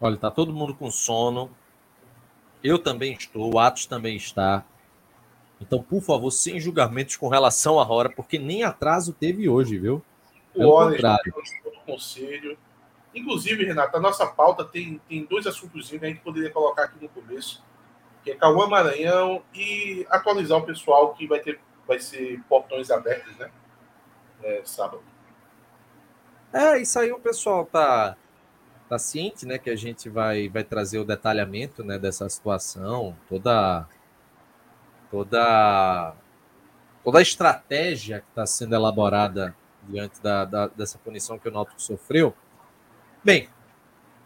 Olha, tá todo mundo com sono. Eu também estou, o Atos também está. Então, por favor, sem julgamentos com relação à hora, porque nem atraso teve hoje, viu? Pelo o contrário. conselho. Inclusive, Renato, a nossa pauta tem, tem dois assuntos que a gente poderia colocar aqui no começo, que é Cauã Maranhão e atualizar o pessoal que vai ter vai ser portões abertos, né? É, sábado. É, isso aí o pessoal tá tá ciente, né, que a gente vai vai trazer o detalhamento, né, dessa situação, toda toda toda a estratégia que está sendo elaborada diante da, da, dessa punição que o Náutico sofreu. Bem,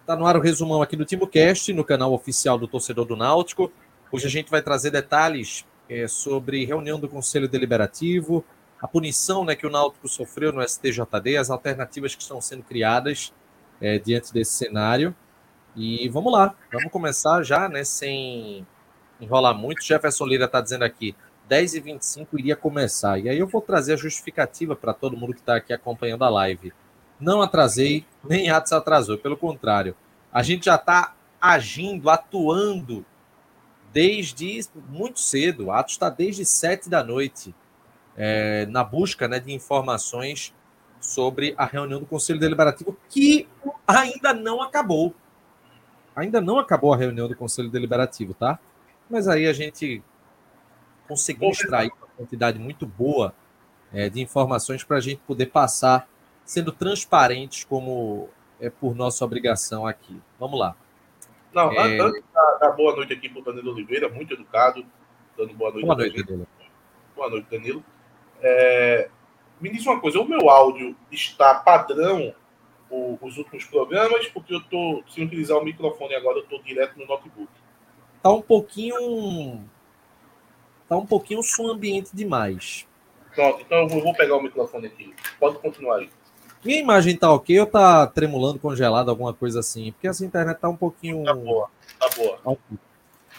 tá no ar o resumão aqui do TimoCast, no canal oficial do torcedor do Náutico. Hoje a gente vai trazer detalhes é, sobre reunião do Conselho Deliberativo, a punição né, que o Náutico sofreu no STJD, as alternativas que estão sendo criadas é, diante desse cenário. E vamos lá, vamos começar já, né, sem enrolar muito. Jefferson Lira está dizendo aqui, 10 e 25 iria começar. E aí eu vou trazer a justificativa para todo mundo que está aqui acompanhando a live. Não atrasei, nem Atos atrasou, pelo contrário. A gente já está agindo, atuando desde muito cedo. Atos está desde 7 da noite é, na busca né, de informações sobre a reunião do Conselho Deliberativo, que ainda não acabou. Ainda não acabou a reunião do Conselho Deliberativo, tá? Mas aí a gente conseguiu extrair uma quantidade muito boa é, de informações para a gente poder passar sendo transparentes como é por nossa obrigação aqui. Vamos lá. Não, é... antes da, da, boa noite aqui para o Danilo Oliveira, muito educado, dando boa noite. Boa noite, Danilo. Boa noite, Danilo. É, me diz uma coisa, o meu áudio está padrão o, os últimos programas, porque eu estou, sem utilizar o microfone agora, eu estou direto no notebook. Tá um pouquinho tá um pouquinho som ambiente demais. Pronto, então eu vou pegar o microfone aqui. Pode continuar aí. Minha imagem tá ok ou tá tremulando, congelado, alguma coisa assim? Porque essa internet tá um pouquinho. Tá boa, tá boa.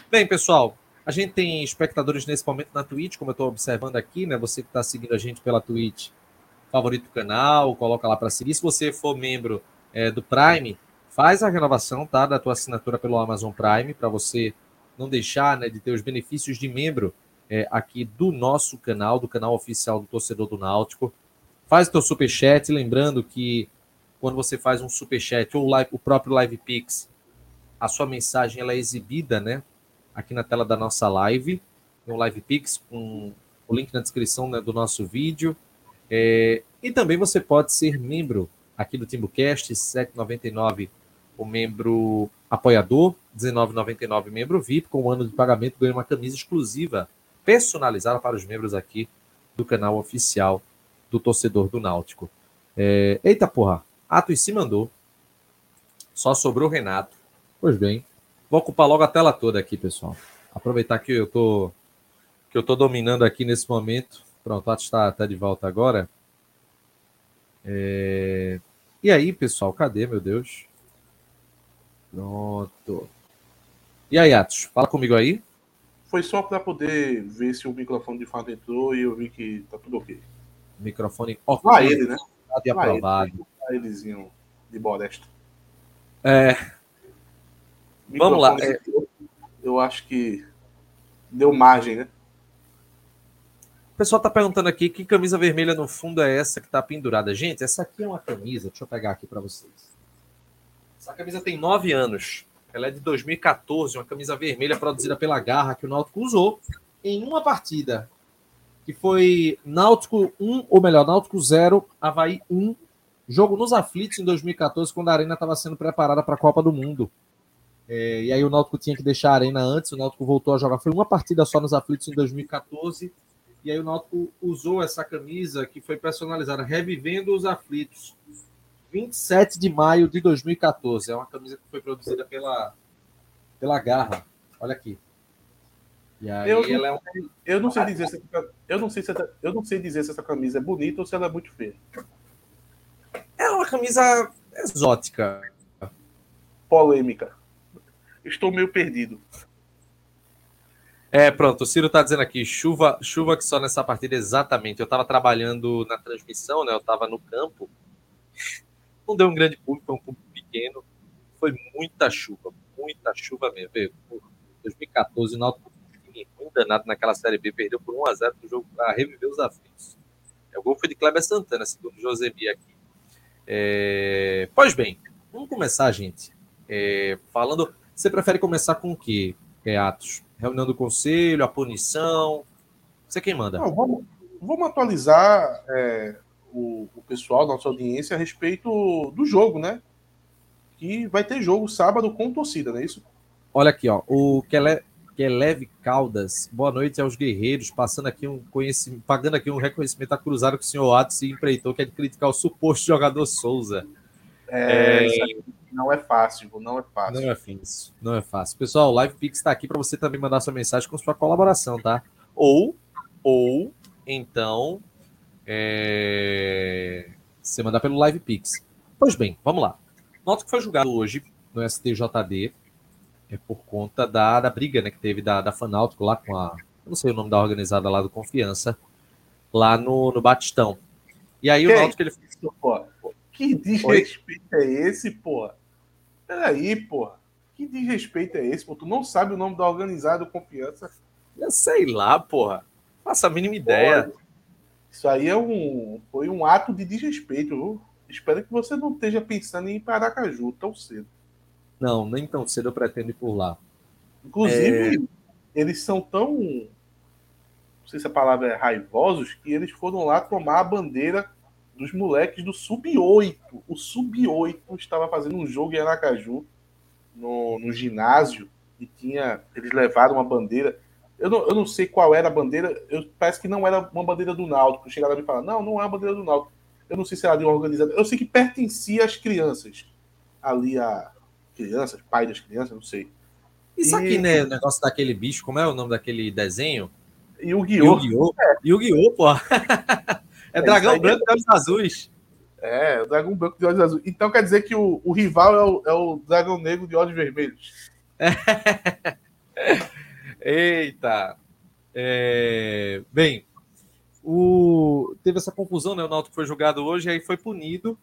Bem, pessoal, a gente tem espectadores nesse momento na Twitch, como eu estou observando aqui, né? Você que está seguindo a gente pela Twitch, favorito o canal, coloca lá para seguir. Se você for membro é, do Prime, faz a renovação, tá? Da tua assinatura pelo Amazon Prime, para você não deixar né, de ter os benefícios de membro é, aqui do nosso canal, do canal oficial do Torcedor do Náutico. Faz o teu superchat, lembrando que quando você faz um superchat ou live, o próprio Live Pix, a sua mensagem ela é exibida, né? Aqui na tela da nossa live, no Live Pix, com o link na descrição né, do nosso vídeo. É, e também você pode ser membro aqui do TimbuCast, 7,99 o membro apoiador, 19,99 membro VIP, com um ano de pagamento, ganha uma camisa exclusiva personalizada para os membros aqui do canal oficial do torcedor do Náutico. É... Eita porra, Atos se mandou. Só sobrou o Renato. Pois bem, vou ocupar logo a tela toda aqui, pessoal. Aproveitar que eu tô que eu tô dominando aqui nesse momento. Pronto, o Atos está tá de volta agora. É... E aí, pessoal, cadê, meu Deus? Pronto. E aí, Atos, fala comigo aí foi só para poder ver se o microfone de fato entrou e eu vi que tá tudo ok. Microfone ok. Lá ele, né? E aprovado. Lá elezinho de Boresta. É. Vamos lá. É... Eu acho que deu margem, né? Pessoal tá perguntando aqui que camisa vermelha no fundo é essa que tá pendurada. Gente, essa aqui é uma camisa, deixa eu pegar aqui para vocês. Essa camisa tem nove anos. Ela é de 2014, uma camisa vermelha produzida pela Garra que o Náutico usou em uma partida, que foi Náutico 1, ou melhor, Náutico 0, Havaí 1, jogo nos aflitos em 2014, quando a Arena estava sendo preparada para a Copa do Mundo. É, e aí o Náutico tinha que deixar a Arena antes, o Náutico voltou a jogar, foi uma partida só nos aflitos em 2014, e aí o Náutico usou essa camisa que foi personalizada, revivendo os aflitos. 27 de maio de 2014. É uma camisa que foi produzida pela, pela Garra. Olha aqui. E aí eu, ela é um... eu não sei dizer se eu não sei se essa, eu não sei dizer se essa camisa é bonita ou se ela é muito feia. É uma camisa exótica. Polêmica. Estou meio perdido. É, pronto, o Ciro tá dizendo aqui, chuva, chuva que só nessa partida, exatamente. Eu estava trabalhando na transmissão, né? Eu estava no campo não deu um grande público, foi um público pequeno. foi muita chuva, muita chuva mesmo. 2014, o Náutico ruim danado naquela Série B, perdeu por 1 a 0 no jogo para reviver os aflitos. É, o gol foi de Kleber Santana, segundo Josemi aqui. É... Pois bem, vamos começar, gente. É... Falando. Você prefere começar com o quê, Atos? Reunião do conselho, a punição? Você quem manda? Não, vamos, vamos atualizar é, o, o pessoal, nossa audiência, a respeito do jogo, né? Que vai ter jogo sábado com torcida, não é isso? Olha aqui, ó. O Kele, Keleve Caldas. Boa noite aos guerreiros. Passando aqui um conhecimento, pagando aqui um reconhecimento a cruzar que o senhor Atos se empreitou, que é de criticar o suposto jogador Souza. É, é... não é fácil, não é fácil. Não é fácil, não é fácil. Pessoal, o Live Pix está aqui para você também mandar sua mensagem com sua colaboração, tá? Ou, ou, então, é... você mandar pelo Live Pix. Pois bem, vamos lá. Nota que foi julgado hoje no STJD é por conta da, da briga né, que teve da, da Fanáutico lá com a. não sei o nome da organizada lá do Confiança, lá no, no Batistão. E aí que o Náutico ele. Pô, que desrespeito Oi? é esse, pô? Peraí, pô. Que desrespeito é esse, pô? Tu não sabe o nome da organizada Confiança? Eu sei lá, porra. Faça a mínima ideia. Pô, isso aí é um, foi um ato de desrespeito. Viu? Espero que você não esteja pensando em ir para Aracaju tão cedo. Não, nem tão cedo eu pretendo ir por lá. Inclusive, é... eles são tão. Não sei se a palavra é raivosos, que eles foram lá tomar a bandeira dos moleques do Sub-8. O Sub-8 estava fazendo um jogo em Aracaju, no, no ginásio, e tinha. Eles levaram uma bandeira. Eu não, eu não sei qual era a bandeira, eu, parece que não era uma bandeira do Náutico. Chegaram e falaram: não, não é a bandeira do Náutico. Eu não sei se era de uma organizada. Eu sei que pertencia às crianças ali a, crianças, pai das crianças, não sei. Isso e... aqui, né? O negócio daquele bicho, como é o nome daquele desenho? Yu-Gi-Oh! Yu-Gi-Oh! É. Yu-Gi-Oh, pô! é, é dragão branco de olhos azuis. É, o dragão branco de olhos azuis. Então quer dizer que o, o rival é o, é o dragão negro de olhos vermelhos. Eita! É... Bem, o... teve essa confusão, né? O Náutico foi julgado hoje, aí foi punido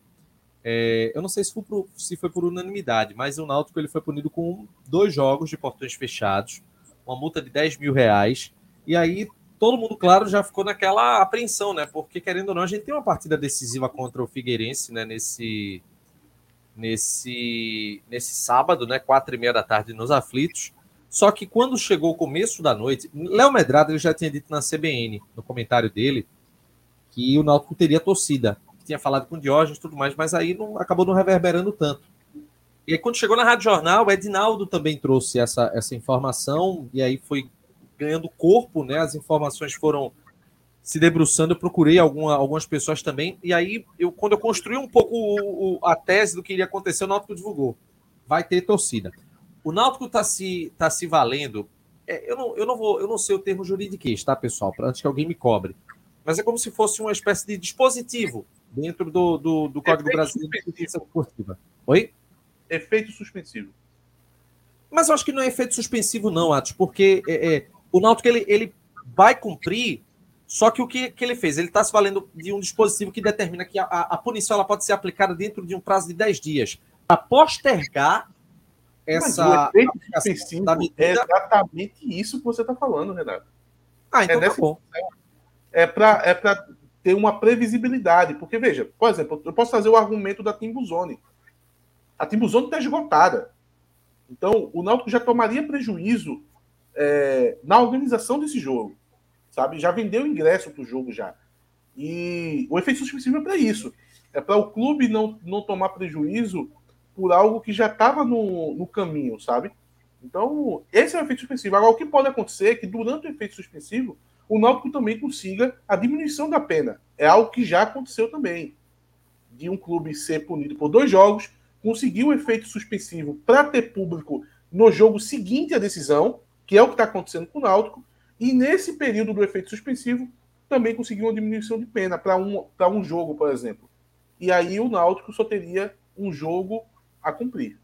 é, eu não sei se foi, por, se foi, por, unanimidade, mas o Náutico ele foi punido com dois jogos de portões fechados, uma multa de 10 mil reais, e aí todo mundo, claro, já ficou naquela apreensão, né? Porque, querendo ou não, a gente tem uma partida decisiva contra o Figueirense, né? Nesse, nesse, nesse sábado, né? Quatro e meia da tarde nos aflitos. Só que quando chegou o começo da noite, Léo Medrado ele já tinha dito na CBN, no comentário dele, que o Náutico teria torcida tinha falado com o Diógenes e tudo mais, mas aí não, acabou não reverberando tanto. E aí, quando chegou na Rádio Jornal, o Edinaldo também trouxe essa, essa informação, e aí foi ganhando corpo, né? As informações foram se debruçando, eu procurei alguma, algumas pessoas também, e aí, eu, quando eu construí um pouco o, o, a tese do que iria acontecer, o Náutico divulgou. Vai ter torcida. O Náutico está se, tá se valendo. É, eu, não, eu, não vou, eu não sei o termo juridiquês, tá, pessoal? Antes que alguém me cobre. Mas é como se fosse uma espécie de dispositivo dentro do, do, do Código Brasileiro de Justiça Esportiva. Oi? Efeito suspensivo. Mas eu acho que não é efeito suspensivo, não, Atos, porque é, é, o Náutico ele, ele vai cumprir, só que o que, que ele fez? Ele está se valendo de um dispositivo que determina que a, a, punição ela pode ser aplicada dentro de um prazo de 10 dias. Para postergar essa. Mas suspensivo medida... é exatamente isso que você está falando, Renato. Ah, então é tá bom. É para é ter uma previsibilidade. Porque, veja, por exemplo, eu posso fazer o argumento da Timbuzone. A Timbuzone está esgotada. Então, o Náutico já tomaria prejuízo é, na organização desse jogo. Sabe? Já vendeu ingresso para o jogo já. E o efeito suspensivo é para isso. É para o clube não, não tomar prejuízo por algo que já estava no, no caminho, sabe? Então, esse é o efeito suspensivo. Agora, o que pode acontecer é que durante o efeito suspensivo, o Náutico também consiga a diminuição da pena. É algo que já aconteceu também. De um clube ser punido por dois jogos, conseguir o um efeito suspensivo para ter público no jogo seguinte à decisão, que é o que está acontecendo com o Náutico, e nesse período do efeito suspensivo, também conseguir uma diminuição de pena para um, um jogo, por exemplo. E aí o Náutico só teria um jogo a cumprir.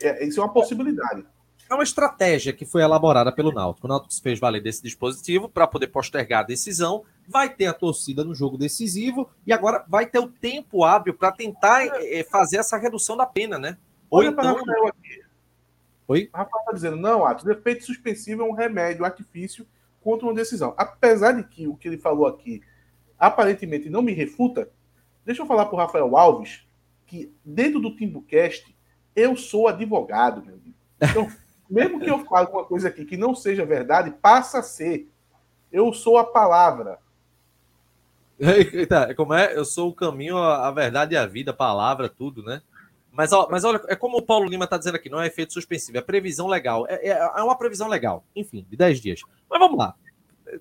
É, isso é uma possibilidade é uma estratégia que foi elaborada pelo Náutico. O Náutico se fez valer desse dispositivo para poder postergar a decisão, vai ter a torcida no jogo decisivo e agora vai ter o tempo hábil para tentar é, fazer essa redução da pena, né? Olha então... para Rafael aqui. Oi? O Rafael está dizendo, não, Atos, efeito suspensivo é um remédio artifício contra uma decisão. Apesar de que o que ele falou aqui aparentemente não me refuta, deixa eu falar para o Rafael Alves que dentro do Timbucast eu sou advogado, meu amigo. Então, mesmo que eu fale uma coisa aqui que não seja verdade, passa a ser. Eu sou a palavra. Eita, como é? Eu sou o caminho, a verdade e a vida, a palavra, tudo, né? Mas, mas olha, é como o Paulo Lima está dizendo aqui, não é efeito suspensivo, é previsão legal. É, é, é, uma previsão legal, enfim, de 10 dias. Mas vamos lá.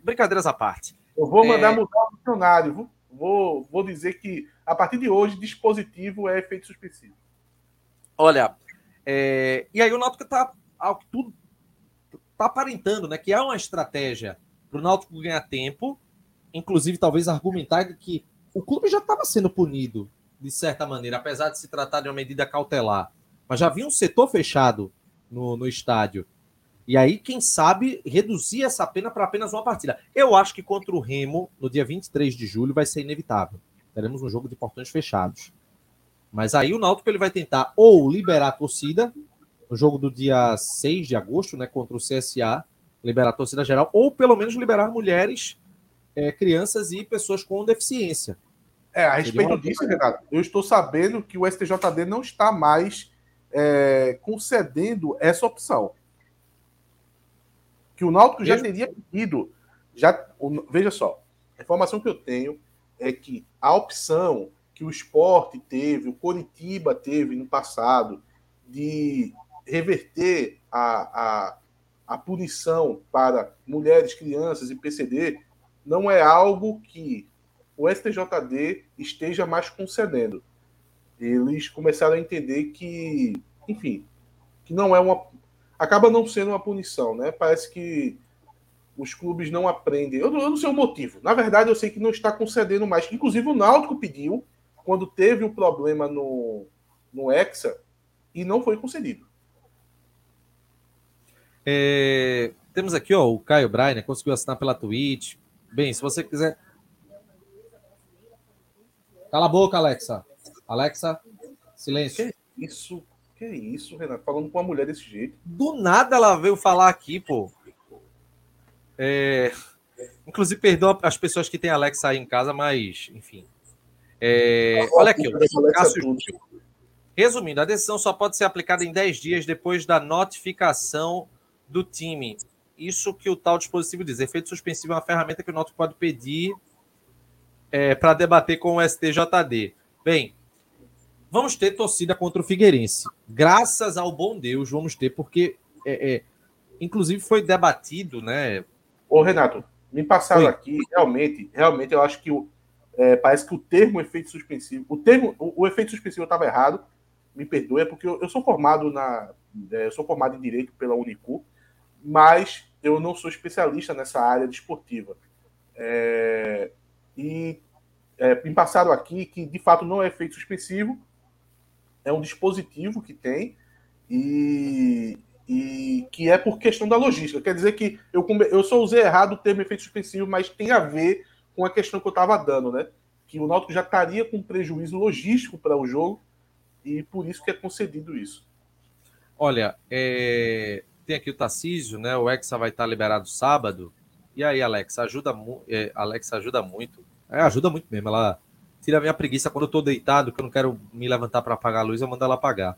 Brincadeiras à parte. Eu vou mandar é... mudar o dicionário. Vou, vou dizer que, a partir de hoje, dispositivo é efeito suspensivo. Olha, é... e aí o Náutico está ao que tudo está aparentando, né? Que é uma estratégia para o Náutico ganhar tempo, inclusive talvez argumentar que o clube já estava sendo punido de certa maneira, apesar de se tratar de uma medida cautelar. Mas já havia um setor fechado no, no estádio. E aí, quem sabe, reduzir essa pena para apenas uma partida. Eu acho que contra o Remo, no dia 23 de julho, vai ser inevitável. Teremos um jogo de portões fechados. Mas aí o Náutico ele vai tentar ou liberar a torcida no jogo do dia 6 de agosto, né, contra o CSA, liberar a torcida geral, ou pelo menos liberar mulheres, é, crianças e pessoas com deficiência. É, a respeito disso, Renato, eu estou sabendo que o STJD não está mais é, concedendo essa opção. Que o Náutico já teria pedido. Já, veja só, a informação que eu tenho é que a opção que o esporte teve, o Coritiba teve no passado, de reverter a, a, a punição para mulheres, crianças e PCD não é algo que o STJD esteja mais concedendo. Eles começaram a entender que, enfim, que não é uma. acaba não sendo uma punição, né? Parece que os clubes não aprendem. Eu eu não sei o motivo. Na verdade, eu sei que não está concedendo mais. Inclusive, o Náutico pediu, quando teve o problema no, no Hexa, e não foi concedido. É, temos aqui ó, o Caio Brainer, conseguiu assinar pela Twitch. Bem, se você quiser. Cala a boca, Alexa. Alexa, silêncio. Que isso? Que isso, Renato? Falando com uma mulher desse jeito. Do nada ela veio falar aqui, pô. É... Inclusive, perdão as pessoas que têm Alexa aí em casa, mas, enfim. É... Olha aqui. Cássio Resumindo, a decisão só pode ser aplicada em 10 dias depois da notificação do time. Isso que o tal dispositivo diz. Efeito suspensivo é uma ferramenta que o Náutico pode pedir é, para debater com o STJD. Bem, vamos ter torcida contra o Figueirense. Graças ao bom Deus, vamos ter, porque, é, é, inclusive, foi debatido, né? Ô, Renato, me passaram Oi. aqui, realmente, realmente, eu acho que o, é, parece que o termo efeito suspensivo, o termo, o, o efeito suspensivo estava errado, me perdoe, é porque eu, eu sou formado na, é, eu sou formado em direito pela Unicu, mas eu não sou especialista nessa área desportiva. É, e é, me passaram aqui que de fato não é efeito suspensivo, é um dispositivo que tem e, e que é por questão da logística. Quer dizer que eu, eu só usei errado o termo efeito suspensivo, mas tem a ver com a questão que eu estava dando, né? Que o Náutico já estaria com prejuízo logístico para o jogo e por isso que é concedido isso. Olha, é, tem aqui o Tarcísio, né? O Hexa vai estar liberado sábado. E aí, Alex, ajuda, é, Alex ajuda muito. É, ajuda muito mesmo. Ela tira a minha preguiça quando eu tô deitado, que eu não quero me levantar para apagar a luz, eu mando ela apagar.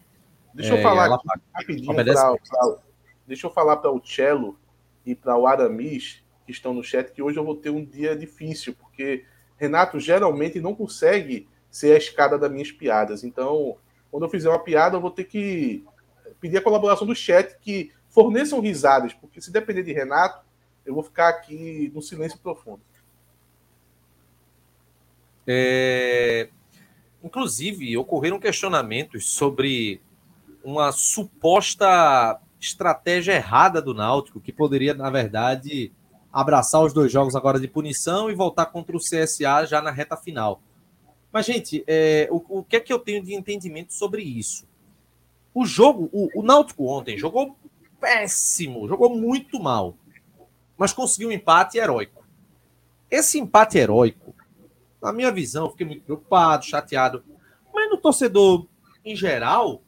Deixa eu é, falar aqui, rapidinho. Pra, pra, deixa eu falar para o Cello e para o Aramis, que estão no chat, que hoje eu vou ter um dia difícil, porque Renato geralmente não consegue ser a escada das minhas piadas. Então, quando eu fizer uma piada, eu vou ter que pedir a colaboração do chat, que forneçam risadas, porque se depender de Renato, eu vou ficar aqui no silêncio profundo. É... Inclusive, ocorreram questionamentos sobre uma suposta estratégia errada do Náutico, que poderia, na verdade, abraçar os dois jogos agora de punição e voltar contra o CSA já na reta final. Mas, gente, é, o, o que é que eu tenho de entendimento sobre isso? O jogo, o, o Náutico ontem jogou péssimo, jogou muito mal, mas conseguiu um empate heróico. Esse empate heróico, na minha visão, fiquei muito preocupado, chateado, mas no torcedor em geral,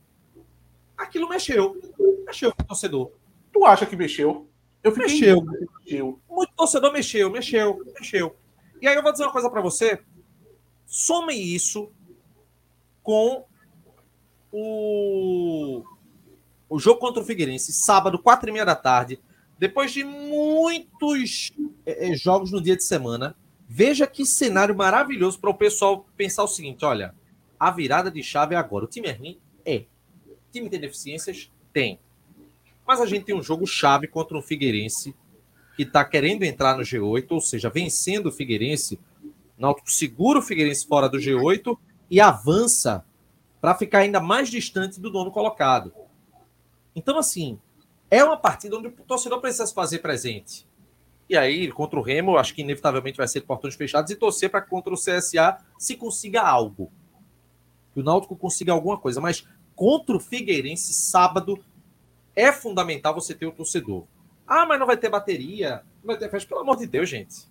aquilo mexeu. Mexeu com o torcedor. Tu acha que mexeu? Eu fiquei mexeu. mexeu. Muito torcedor mexeu, mexeu, mexeu. E aí eu vou dizer uma coisa para você. Some isso com o, o jogo contra o Figueirense, sábado, quatro e meia da tarde, depois de muitos é jogos no dia de semana. Veja que cenário maravilhoso para o pessoal pensar o seguinte: olha, a virada de chave é agora. O time é ruim? É. O time tem deficiências? Tem. Mas a gente tem um jogo chave contra um Figueirense que está querendo entrar no G8, ou seja, vencendo o Figueirense. Náutico segura o Figueirense fora do G8 e avança para ficar ainda mais distante do dono colocado. Então, assim, é uma partida onde o torcedor precisa se fazer presente. E aí, contra o Remo, acho que inevitavelmente vai ser portões fechados e torcer para contra o CSA se consiga algo. Que o Náutico consiga alguma coisa. Mas contra o Figueirense, sábado, é fundamental você ter o torcedor. Ah, mas não vai ter bateria. Não vai ter festa. Pelo amor de Deus, gente.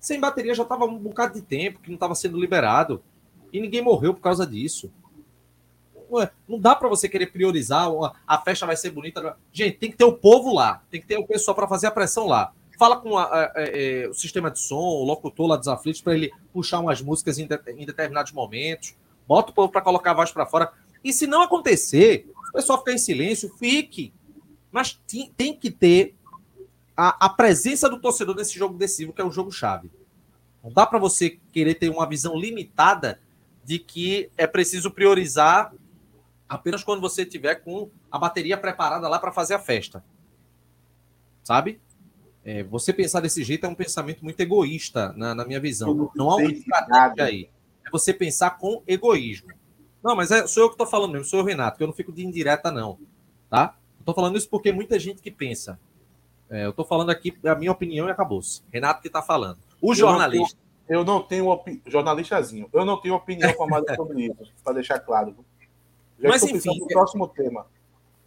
Sem bateria já estava um bocado de tempo que não estava sendo liberado. E ninguém morreu por causa disso. Não dá para você querer priorizar. A festa vai ser bonita. Gente, tem que ter o povo lá. Tem que ter o pessoal para fazer a pressão lá. Fala com a, a, a, é, o sistema de som, o locutor lá dos aflitos, para ele puxar umas músicas em, de, em determinados momentos. Bota o povo para colocar a voz para fora. E se não acontecer, pessoal ficar em silêncio, fique. Mas tem que ter a, presença do torcedor nesse jogo decisivo, que é o jogo chave. Não dá para você querer ter uma visão limitada de que é preciso priorizar apenas quando você tiver com a bateria preparada lá para fazer a festa. Sabe? É, você pensar desse jeito é um pensamento muito egoísta, na, na minha visão. Não há uma estratégia aí. É você pensar com egoísmo. Não, mas é, sou eu que estou falando mesmo, sou o Renato, que eu não fico de indireta, não. Tá? Estou falando isso porque muita gente que pensa. É, eu estou falando aqui a minha opinião e acabou-se. Renato que está falando. O jornalista. Eu não tenho, eu não tenho jornalistazinho. Eu não tenho opinião formada sobre isso, para deixar claro. Já mas enfim, o próximo tema.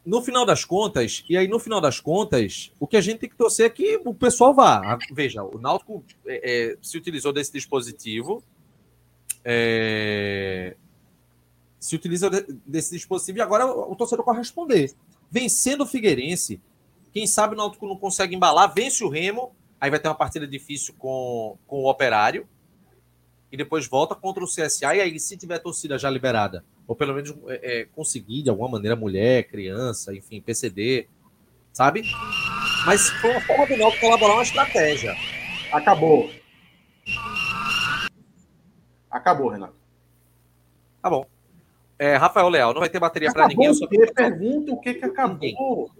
No final das contas, e aí no final das contas, o que a gente tem que torcer é que o pessoal vá. Veja, o Náutico é, é, se utilizou desse dispositivo. É, se utiliza desse dispositivo e agora o, torcedor corre responder. Vencendo o Figueirense, quem sabe o Náutico não consegue embalar, vence o Remo, aí vai ter uma partida difícil com, com o Operário, e depois volta contra o CSA, e aí se tiver torcida já liberada, ou pelo menos é, é, conseguir de alguma maneira mulher, criança, enfim, PCD, sabe? Mas foi uma forma do Náutico colaborar uma estratégia. Acabou. Acabou, Renato. Tá bom. É, Rafael Leal, não vai ter bateria para ninguém. Eu só pergunta o que, que acabou. Ninguém.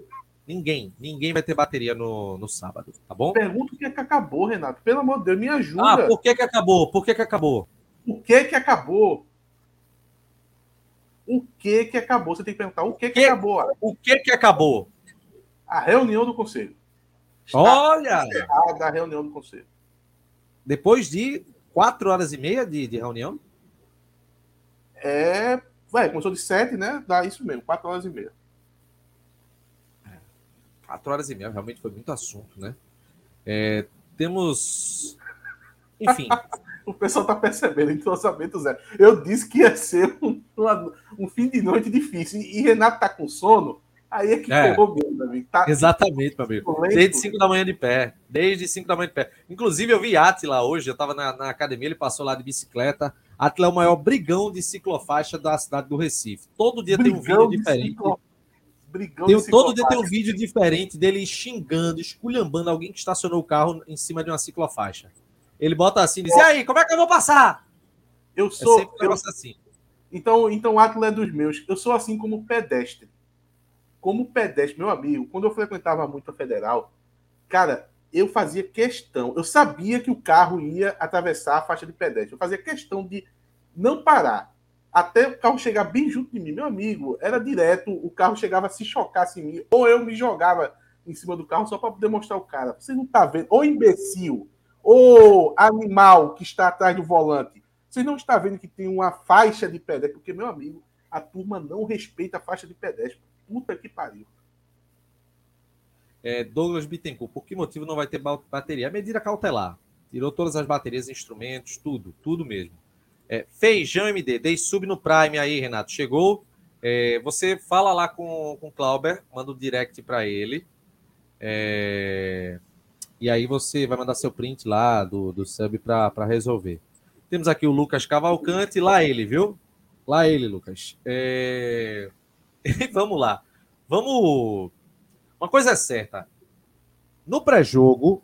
ninguém, ninguém vai ter bateria no, no sábado, tá bom? Pergunta o que, que acabou, Renato. Pelo amor de Deus, me ajuda. Ah, por que, que acabou? Por que, que acabou? O que que acabou? O que que acabou? Você tem que perguntar o que que, que acabou. O que que acabou? A reunião do conselho. Está Olha! A reunião do conselho. Depois de quatro horas e meia de, de reunião? É Vai, começou de 7, né? Dá isso mesmo, 4 horas e meia. 4 horas e meia, realmente foi muito assunto, né? É, temos. Enfim. o pessoal tá percebendo, entrosamento zero. Eu disse que ia ser um, um fim de noite difícil. E Renato tá com sono, aí é que é. ferrou mesmo, amigo. Tá... Exatamente, meu amigo. Desde 5 da manhã de pé. Desde 5 da manhã de pé. Inclusive, eu vi Atila hoje, eu tava na, na academia, ele passou lá de bicicleta. Atila é o maior brigão de ciclofaixa da cidade do Recife. Todo dia brigão tem um vídeo diferente. Ciclo... Brigão tem, todo dia tem um vídeo diferente dele xingando, esculhambando alguém que estacionou o carro em cima de uma ciclofaixa. Ele bota assim e diz: E aí, como é que eu vou passar? Eu é sou. É eu... assim. Então, então o é dos meus. Eu sou assim como pedestre. Como pedestre, meu amigo, quando eu frequentava muito a federal, cara, eu fazia questão, eu sabia que o carro ia atravessar a faixa de pedestre. Eu fazia questão de não parar até o carro chegar bem junto de mim. Meu amigo, era direto, o carro chegava a se chocasse em mim, ou eu me jogava em cima do carro só para demonstrar o cara. Você não está vendo? Ô imbecil, ô animal que está atrás do volante. Você não está vendo que tem uma faixa de pedestre? Porque, meu amigo, a turma não respeita a faixa de pedestre. Puta que pariu. É, Douglas Bittencourt, por que motivo não vai ter bateria? A medida cautelar. Tirou todas as baterias, instrumentos, tudo, tudo mesmo. É, Feijão MD, dei sub no Prime aí, Renato. Chegou. É, você fala lá com, com o Clauber, manda um direct para ele. É, e aí você vai mandar seu print lá do, do sub para resolver. Temos aqui o Lucas Cavalcante, lá ele, viu? Lá ele, Lucas. É... Vamos lá. Vamos. Uma coisa é certa. No pré-jogo,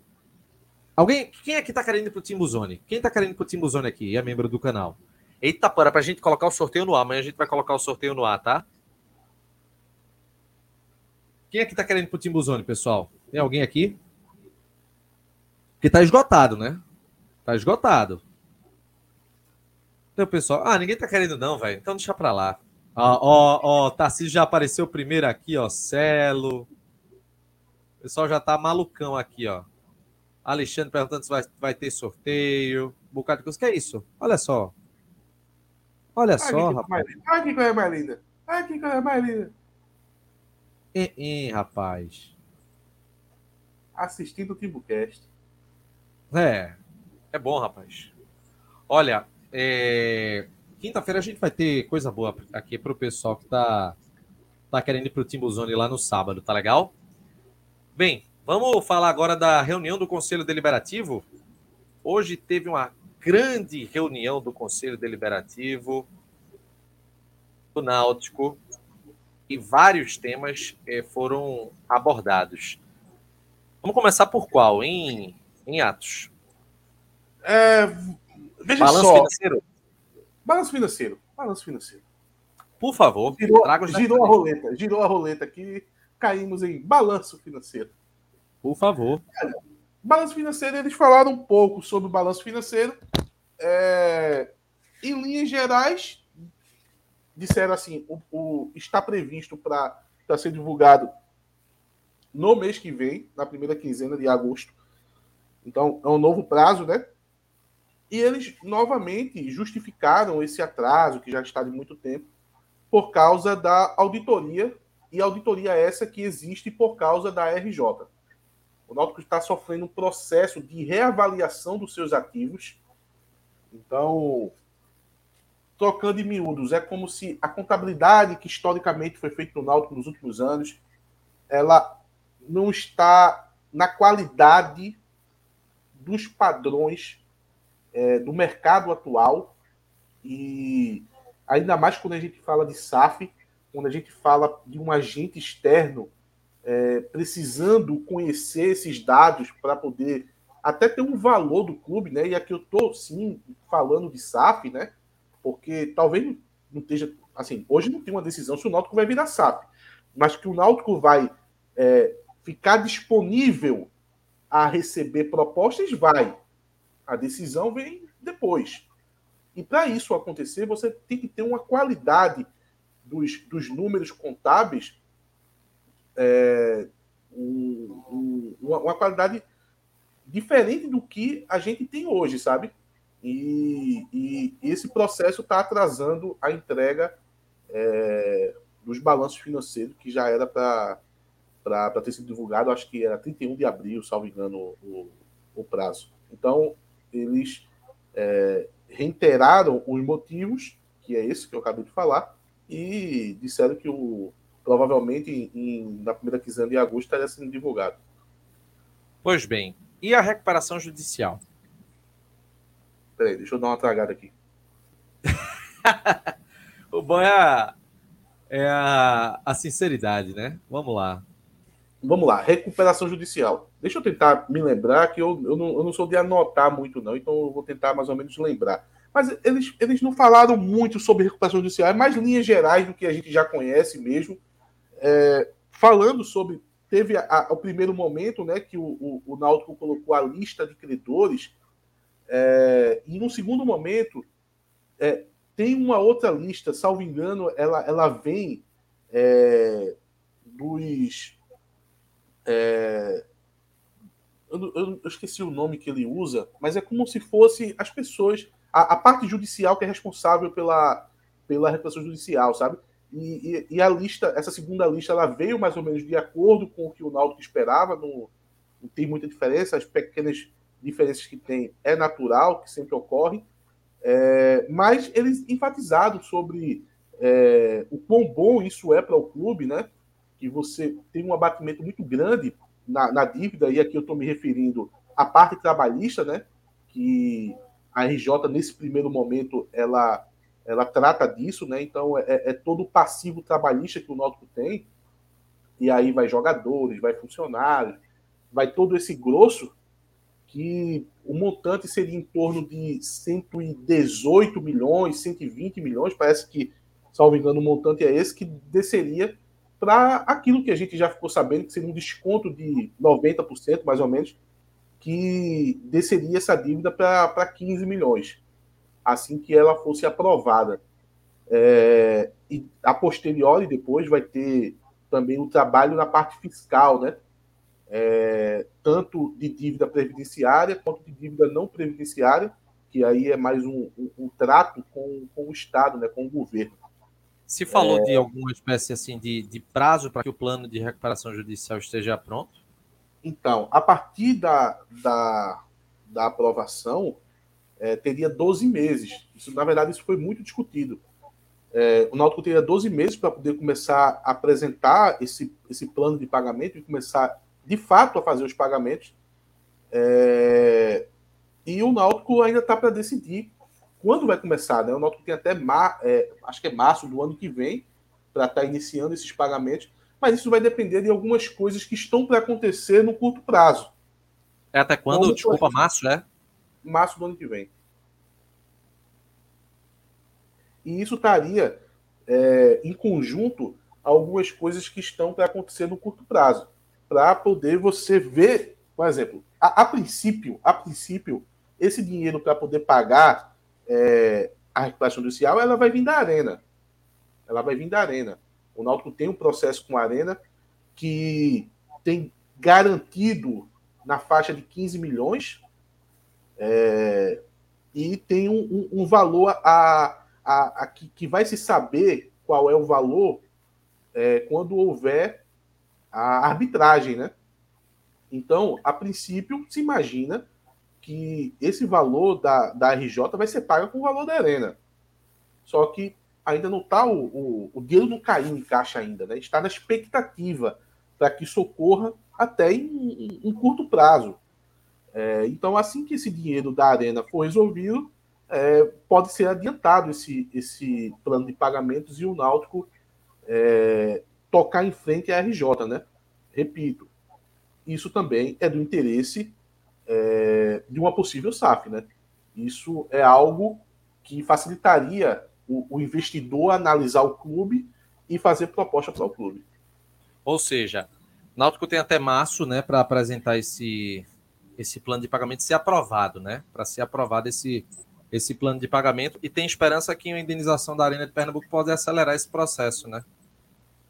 alguém. Quem é que tá querendo ir pro Timbuzone? Quem tá querendo ir pro Timbuzone aqui é membro do canal? Eita, para pra gente colocar o sorteio no ar. Amanhã a gente vai colocar o sorteio no ar, tá? Quem é que tá querendo ir pro Timbuzone, pessoal? Tem alguém aqui? Que tá esgotado, né? Tá esgotado. Então, pessoal, ah, ninguém tá querendo não, velho. Então deixa pra lá. Ó, ó, ó, Tarcísio já apareceu primeiro aqui, ó. Celo. O pessoal já tá malucão aqui, ó. Alexandre perguntando se vai, vai ter sorteio. Um bocado de coisa. Que é isso? Olha só. Olha só, que rapaz. Olha que coisa mais linda. Olha que coisa mais linda. Hein, hein, rapaz. Assistindo o Timbucast. É. É bom, rapaz. Olha, é... Quinta-feira a gente vai ter coisa boa aqui para o pessoal que está tá querendo ir para o Timbuzone lá no sábado, tá legal? Bem, vamos falar agora da reunião do Conselho Deliberativo. Hoje teve uma grande reunião do Conselho Deliberativo do Náutico e vários temas eh, foram abordados. Vamos começar por qual, em, em Atos? É, veja Balanço só. financeiro? Balanço financeiro. Balanço financeiro. Por favor, Girou, girou a roleta. Girou a roleta aqui. Caímos em balanço financeiro. Por favor. Balanço financeiro, eles falaram um pouco sobre o balanço financeiro. É, em linhas gerais, disseram assim: o, o- está previsto para ser divulgado no mês que vem, na primeira quinzena de agosto. Então, é um novo prazo, né? E eles novamente justificaram esse atraso, que já está de muito tempo, por causa da auditoria, e auditoria essa que existe por causa da RJ. O Náutico está sofrendo um processo de reavaliação dos seus ativos. Então, trocando em miúdos, é como se a contabilidade que historicamente foi feita no Náutico nos últimos anos, ela não está na qualidade dos padrões é, do mercado atual e ainda mais quando a gente fala de SAF, quando a gente fala de um agente externo é, precisando conhecer esses dados para poder até ter um valor do clube, né? E aqui eu estou sim falando de SAF, né? Porque talvez não esteja assim, hoje não tem uma decisão se o Náutico vai virar SAF, mas que o Náutico vai é, ficar disponível a receber propostas, vai. A decisão vem depois. E para isso acontecer, você tem que ter uma qualidade dos, dos números contábeis, é, um- um- uma, qualidade diferente do que a gente tem hoje, sabe? E, e esse processo está atrasando a entrega é, dos balanços financeiros, que já era para ter sido divulgado, acho que era 31 de abril, salvo engano, o, o prazo. Então, eles é, reiteraram os motivos, que é esse que eu acabei de falar, e disseram que o, provavelmente em- na primeira quinzena de agosto estaria sendo divulgado. Pois bem, e a recuperação judicial? Peraí, deixa eu dar uma tragada aqui. O bom é a, é a, a sinceridade, né? Vamos lá. Vamos lá, recuperação judicial. Deixa eu tentar me lembrar que eu, eu, não, eu não sou de anotar muito, não, então eu vou tentar mais ou menos lembrar. Mas eles, eles não falaram muito sobre recuperação judicial, é mais linhas gerais do que a gente já conhece mesmo. É, falando sobre. Teve a- a- o primeiro momento né, que o, o, o Náutico colocou a lista de credores, é, e no segundo momento é, tem uma outra lista, salvo engano, ela, ela vem é, dos. É, eu, eu eu esqueci o nome que ele usa, mas é como se fosse as pessoas, a, a parte judicial que é responsável pela, pela recuperação judicial, sabe? E, e- e a lista, essa segunda lista, ela veio mais ou menos de acordo com o que o Náutico esperava, não, não tem muita diferença, as pequenas diferenças que tem é natural, que sempre ocorre, é, mas eles enfatizaram sobre é, o quão bom isso é para o clube, né? Que você tem um abatimento muito grande na, na dívida, e aqui eu estou me referindo à parte trabalhista, né? Que a RJ, nesse primeiro momento, ela, ela trata disso, né? Então, é, é todo o passivo trabalhista que o Náutico tem, e aí vai jogadores, vai funcionários, vai todo esse grosso, que o montante seria em torno de 118 milhões, 120 milhões, parece que, salvo engano, o montante é esse, que desceria para aquilo que a gente já ficou sabendo, que seria um desconto de 90%, mais ou menos, que desceria essa dívida para 15 milhões, assim que ela fosse aprovada. É, e a posteriori, depois, vai ter também o trabalho na parte fiscal, né? É, tanto de dívida previdenciária quanto de dívida não previdenciária, que aí é mais um, um, um trato com, com o Estado, né, com o governo. Se falou é... de alguma espécie assim de, de prazo para que o plano de recuperação judicial esteja pronto? Então, a partir da, da, da aprovação, é, teria 12 meses. Isso, na verdade, isso foi muito discutido. É, o Náutico teria 12 meses para poder começar a apresentar esse, esse plano de pagamento e começar, de fato, a fazer os pagamentos. É, e o Náutico ainda está para decidir quando vai começar. Né? O Náutico tem até, mar, é, acho que é março do ano que vem, para estar tá iniciando esses pagamentos. Mas isso vai depender de algumas coisas que estão para acontecer no curto prazo. É até quando? Como Desculpa, março, é? Março do ano que vem. E isso estaria é, em conjunto algumas coisas que estão para acontecer no curto prazo, para poder você ver, por exemplo, a, a, princípio, a princípio, esse dinheiro para poder pagar é, a recuperação judicial, ela vai vir da arena, ela vai vir da arena. O Náutico tem um processo com a arena que tem garantido na faixa de 15 milhões é, e tem um, um, um valor a a, a que, que, vai se saber qual é o valor é, quando houver a arbitragem, né? Então, a princípio, se imagina que esse valor da, da RJ vai ser pago com o valor da Arena. Só que ainda não está o, o, o dinheiro não caiu em caixa ainda, né? Está na expectativa para que isso ocorra até em, em, em curto prazo. É, então, assim que esse dinheiro da Arena for resolvido, é, pode ser adiantado esse, esse plano de pagamentos e o Náutico é, tocar em frente à RJ, né? Repito, isso também é do interesse é, de uma possível SAF, né? Isso é algo que facilitaria o, o investidor analisar o clube e fazer proposta para o clube. Ou seja, Náutico tem até março, né, para apresentar esse esse plano de pagamento ser aprovado, né? Para ser aprovado esse esse plano de pagamento e tem esperança que a indenização da Arena de Pernambuco pode acelerar esse processo, né?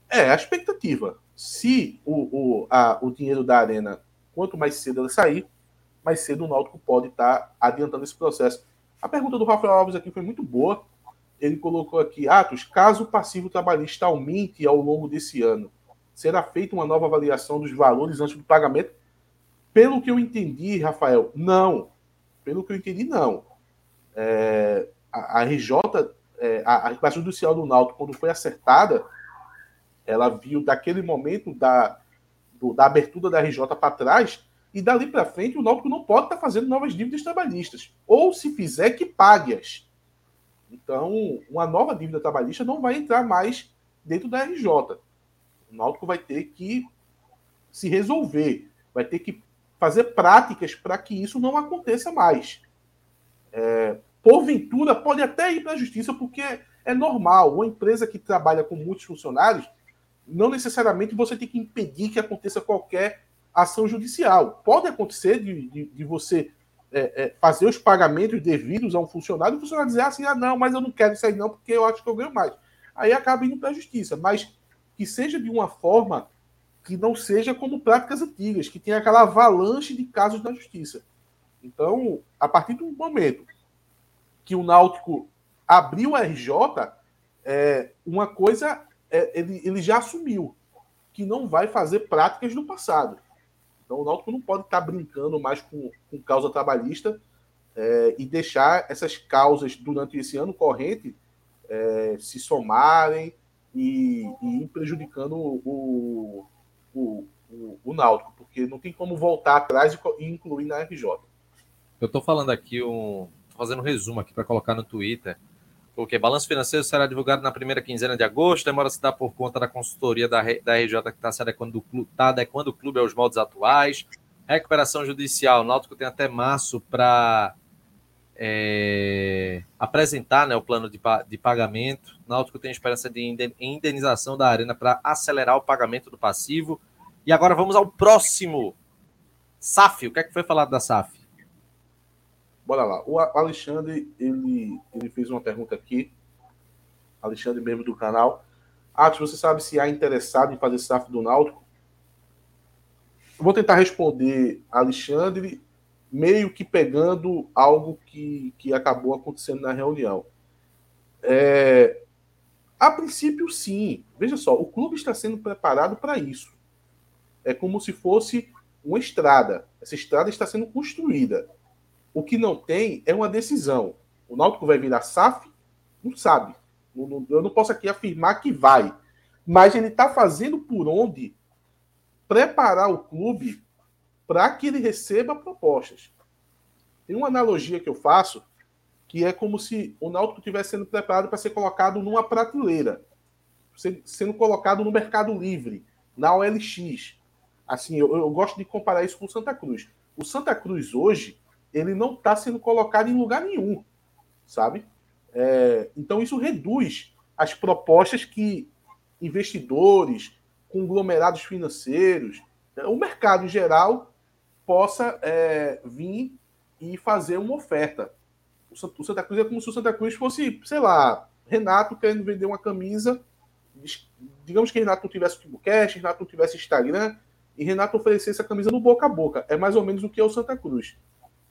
É, a expectativa. Se o, o, a, o dinheiro da Arena, quanto mais cedo ele sair, mais cedo o Náutico pode estar tá adiantando esse processo. A pergunta do Rafael Alves aqui foi muito boa. Ele colocou aqui, Atos, caso o passivo trabalhista aumente ao longo desse ano, será feita uma nova avaliação dos valores antes do pagamento? Pelo que eu entendi, Rafael, não. Pelo que eu entendi, não é, a, a, RJ, é, a, a recuperação judicial do Náutico, quando foi acertada, ela viu daquele momento da, do, da abertura da RJ para trás, e dali para frente o Náutico não pode estar tá fazendo novas dívidas trabalhistas. Ou se fizer, que pague-as. Então, uma nova dívida trabalhista não vai entrar mais dentro da RJ. O Náutico vai ter que se resolver, vai ter que fazer práticas para que isso não aconteça mais. É, porventura, pode até ir para a justiça, porque é normal. Uma empresa que trabalha com muitos funcionários, não necessariamente você tem que impedir que aconteça qualquer ação judicial. Pode acontecer de, de, de você é, é, fazer os pagamentos devidos a um funcionário e o funcionário dizer assim: ah, não, mas eu não quero aí não, porque eu acho que eu ganho mais. Aí acaba indo para a justiça. Mas que seja de uma forma que não seja como práticas antigas, que tenha aquela avalanche de casos na justiça. Então, a partir do momento que o Náutico abriu o RJ, é, uma coisa é, ele, ele já assumiu, que não vai fazer práticas do passado. Então o Náutico não pode estar brincando mais com, com causa trabalhista é, e deixar essas causas durante esse ano corrente é, se somarem e, e prejudicando o, o, o, o Náutico, porque não tem como voltar atrás e incluir na RJ. Eu estou falando aqui, um, fazendo um resumo aqui para colocar no Twitter. Porque balanço financeiro será divulgado na primeira quinzena de agosto, demora-se dar por conta da consultoria da, da RJ que está se adequando, tá adequando o clube aos moldes atuais. Recuperação judicial, o Náutico tem até março para é, apresentar né, o plano de, de pagamento. O Náutico tem esperança de indenização da Arena para acelerar o pagamento do passivo. E agora vamos ao próximo. SAF, o que é que foi falado da SAF? Bora lá. O Alexandre, ele, ele fez uma pergunta aqui. Alexandre, membro do canal. Atos, você sabe se há interessado em fazer SAF do Náutico? Eu vou tentar responder Alexandre, meio que pegando algo que, que acabou acontecendo na reunião. É, a princípio, sim. Veja só, o clube está sendo preparado para isso. É como se fosse uma estrada. Essa estrada está sendo construída. O que não tem é uma decisão. O Náutico vai virar SAF? Não sabe. Eu não posso aqui afirmar que vai. Mas ele está fazendo por onde preparar o clube para que ele receba propostas. Tem uma analogia que eu faço que é como se o Náutico estivesse sendo preparado para ser colocado numa prateleira, sendo colocado no Mercado Livre, na OLX. Assim, eu, eu gosto de comparar isso com o Santa Cruz. O Santa Cruz hoje ele não está sendo colocado em lugar nenhum, sabe? É, então isso reduz as propostas que investidores, conglomerados financeiros, o mercado em geral possa é, vir e fazer uma oferta. O Santa Cruz é como se o Santa Cruz fosse, sei lá, Renato querendo vender uma camisa. Digamos que Renato não tivesse o Cash, Renato não tivesse Instagram, e Renato oferecesse a camisa no boca a boca. É mais ou menos o que é o Santa Cruz.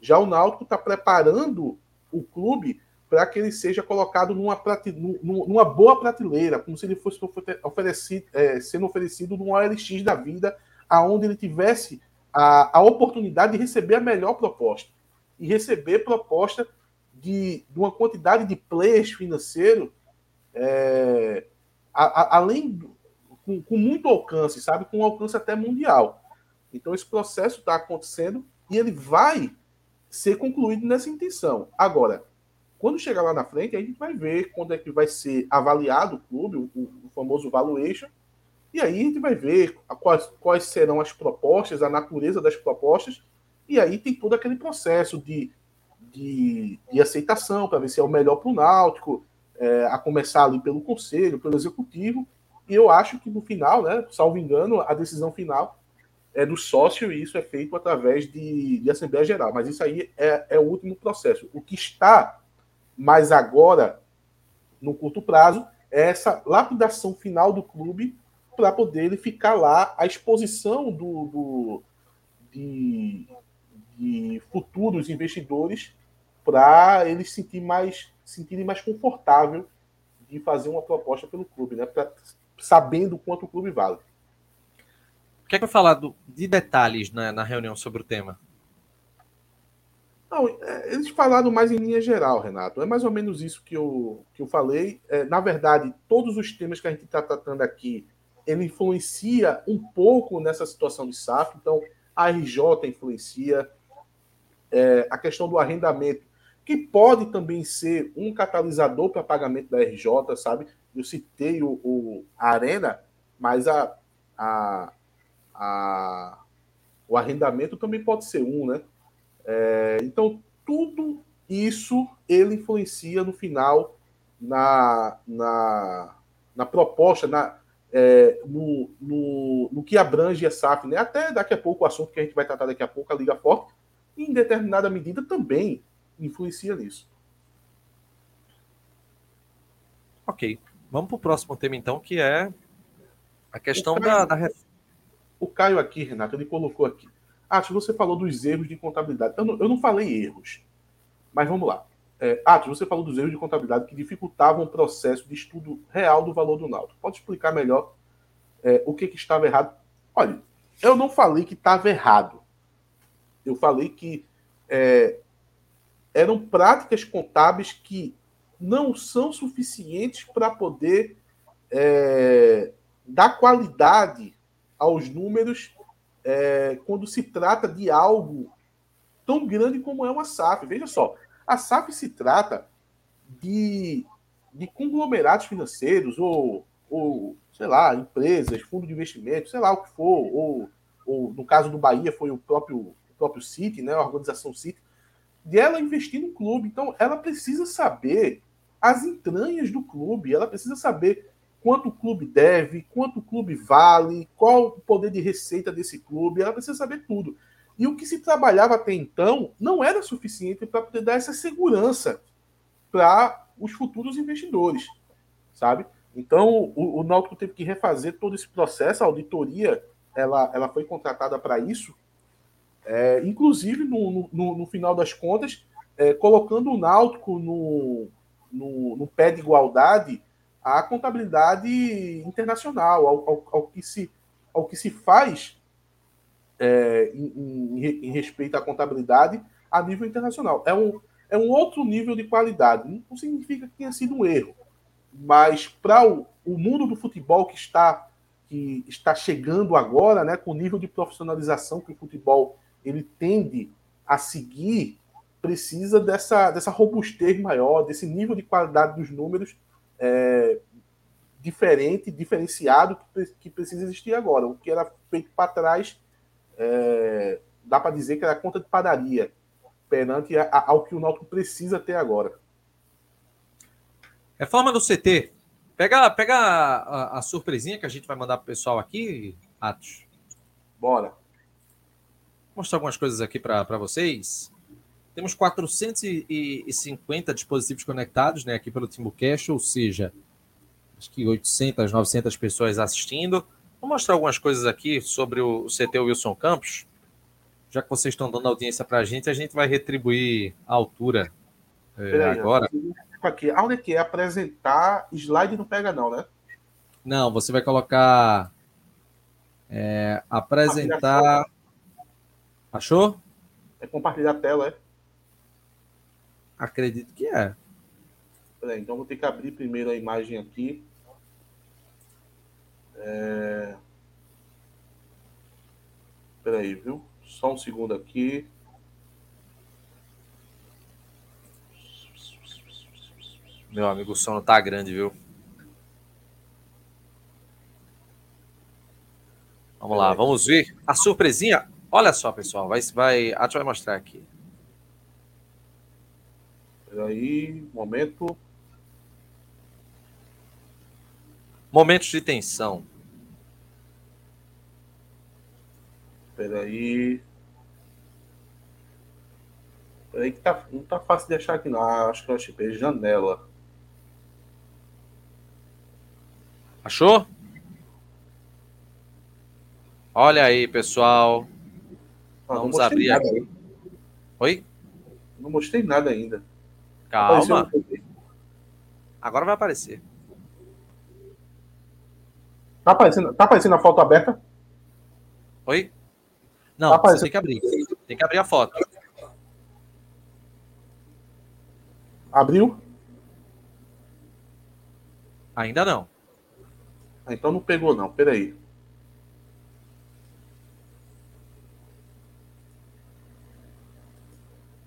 Já o Náutico está preparando o clube para que ele seja colocado numa, prate... numa boa prateleira, como se ele fosse oferecido, é, sendo oferecido num OLX da vida, aonde ele tivesse a, a oportunidade de receber a melhor proposta. E receber proposta de, de uma quantidade de players financeiro é, a, a, além com, com, muito alcance, sabe? Com um alcance até mundial. Então esse processo está acontecendo e ele vai ser concluído nessa intenção. Agora, quando chegar lá na frente, a gente vai ver quando é que vai ser avaliado o clube, o, o famoso valuation, e aí a gente vai ver quais, quais serão as propostas, a natureza das propostas, e aí tem todo aquele processo de, de, de aceitação para ver se é o melhor para o Náutico, é, a começar ali pelo conselho, pelo executivo, e eu acho que no final, né, salvo engano, a decisão final é do sócio e isso é feito através de, de Assembleia Geral. Mas isso aí é, é o último processo. O que está mais agora, no curto prazo, é essa lapidação final do clube para poder ele ficar lá à exposição do, do de, de, futuros investidores para eles sentir mais, sentirem mais confortável de fazer uma proposta pelo clube, né? Pra, sabendo quanto o clube vale. Que eu falar do, de detalhes na, na reunião sobre o tema? Não, é, eles falaram mais em linha geral, Renato. É mais ou menos isso que eu, que eu falei. É, na verdade, todos os temas que a gente está tratando aqui, ele influencia um pouco nessa situação de SAF. Então, a RJ influencia, é, a questão do arrendamento, que pode também ser um catalisador para pagamento da RJ, sabe? Eu citei o, o a Arena, mas a, a, a, o arrendamento também pode ser um, né? É, então, tudo isso ele influencia no final na, na, na proposta, na, é, no, no, no, que abrange a SAF, né? Até daqui a pouco, o assunto que a gente vai tratar daqui a pouco, a Liga Forte, em determinada medida também influencia nisso. Ok. Vamos para o próximo tema, então, que é a questão da, da, Caio aqui, Renato, ele colocou aqui. Atos, você falou dos erros de contabilidade. Eu não, eu não falei erros, mas vamos lá. É, Atos, você falou dos erros de contabilidade que dificultavam o processo de estudo real do valor do Náutico. Pode explicar melhor é, o que, que estava errado? Olha, eu não falei que estava errado. Eu falei que é, eram práticas contábeis que não são suficientes para poder é, dar qualidade aos números é, quando se trata de algo tão grande como é uma SAF. Veja só, a SAF se trata de, de conglomerados financeiros ou, ou, sei lá, empresas, fundo de investimento, sei lá o que for, ou, ou no caso do Bahia foi o próprio, o próprio City, né, a organização City, de ela investir no clube. Então, ela precisa saber as entranhas do clube, ela precisa saber quanto o clube deve, quanto o clube vale, qual o poder de receita desse clube, ela precisa saber tudo. E o que se trabalhava até então não era suficiente para poder dar essa segurança para os futuros investidores, sabe? Então, o, o Náutico teve que refazer todo esse processo, a auditoria ela, ela foi contratada para isso, é, inclusive no, no, no, final das contas, é, colocando o Náutico no, no, no, pé de igualdade à contabilidade internacional, ao, ao, ao que, se, ao que se faz é, em, em, em, respeito à contabilidade a nível internacional. É um, é um outro nível de qualidade. Não significa que tenha sido um erro, mas para o, o mundo do futebol que está que está chegando agora, né, com o nível de profissionalização que o futebol ele tende a seguir, precisa dessa, dessa robustez maior, desse nível de qualidade dos números é, diferente, diferenciado que, precisa existir agora. O que era feito para trás, é, dá para dizer que era conta de padaria perante a, a, ao que o Náutico precisa ter agora. Reforma do CT. Pega, pega a, a, surpresinha que a gente vai mandar pro pessoal aqui, Atos. Bora. Vou mostrar algumas coisas aqui para vocês. Temos 450 dispositivos conectados né, aqui pelo Timbucast, ou seja, acho que 800, 900 pessoas assistindo. Vou mostrar algumas coisas aqui sobre o CT Wilson Campos. Já que vocês estão dando audiência para a gente, a gente vai retribuir a altura é, agora. Aqui, aonde é que é apresentar slide não pega não, né? Não, você vai colocar é, apresentar. Achou? É compartilhar a tela, é? Acredito que é. Peraí, então vou ter que abrir primeiro a imagem aqui. É... Peraí, viu? Só um segundo aqui. Meu amigo, o sono tá grande, viu? Vamos lá, vamos ver a surpresinha. Olha só, pessoal, vai, vai, a gente vai mostrar aqui. Peraí, momento. Momentos de tensão. Peraí. Peraí que tá, não tá fácil de achar aqui não. Ah, acho que eu achei. Janela. Achou? Olha aí, pessoal. Ah, Vamos abrir aqui. Oi? Não mostrei nada ainda. Calma. Agora vai aparecer. Tá aparecendo, tá aparecendo a foto aberta? Oi? Não, tá tem que abrir. Tem que abrir a foto. Abriu? Ainda não. Ah, então não pegou, não. Peraí.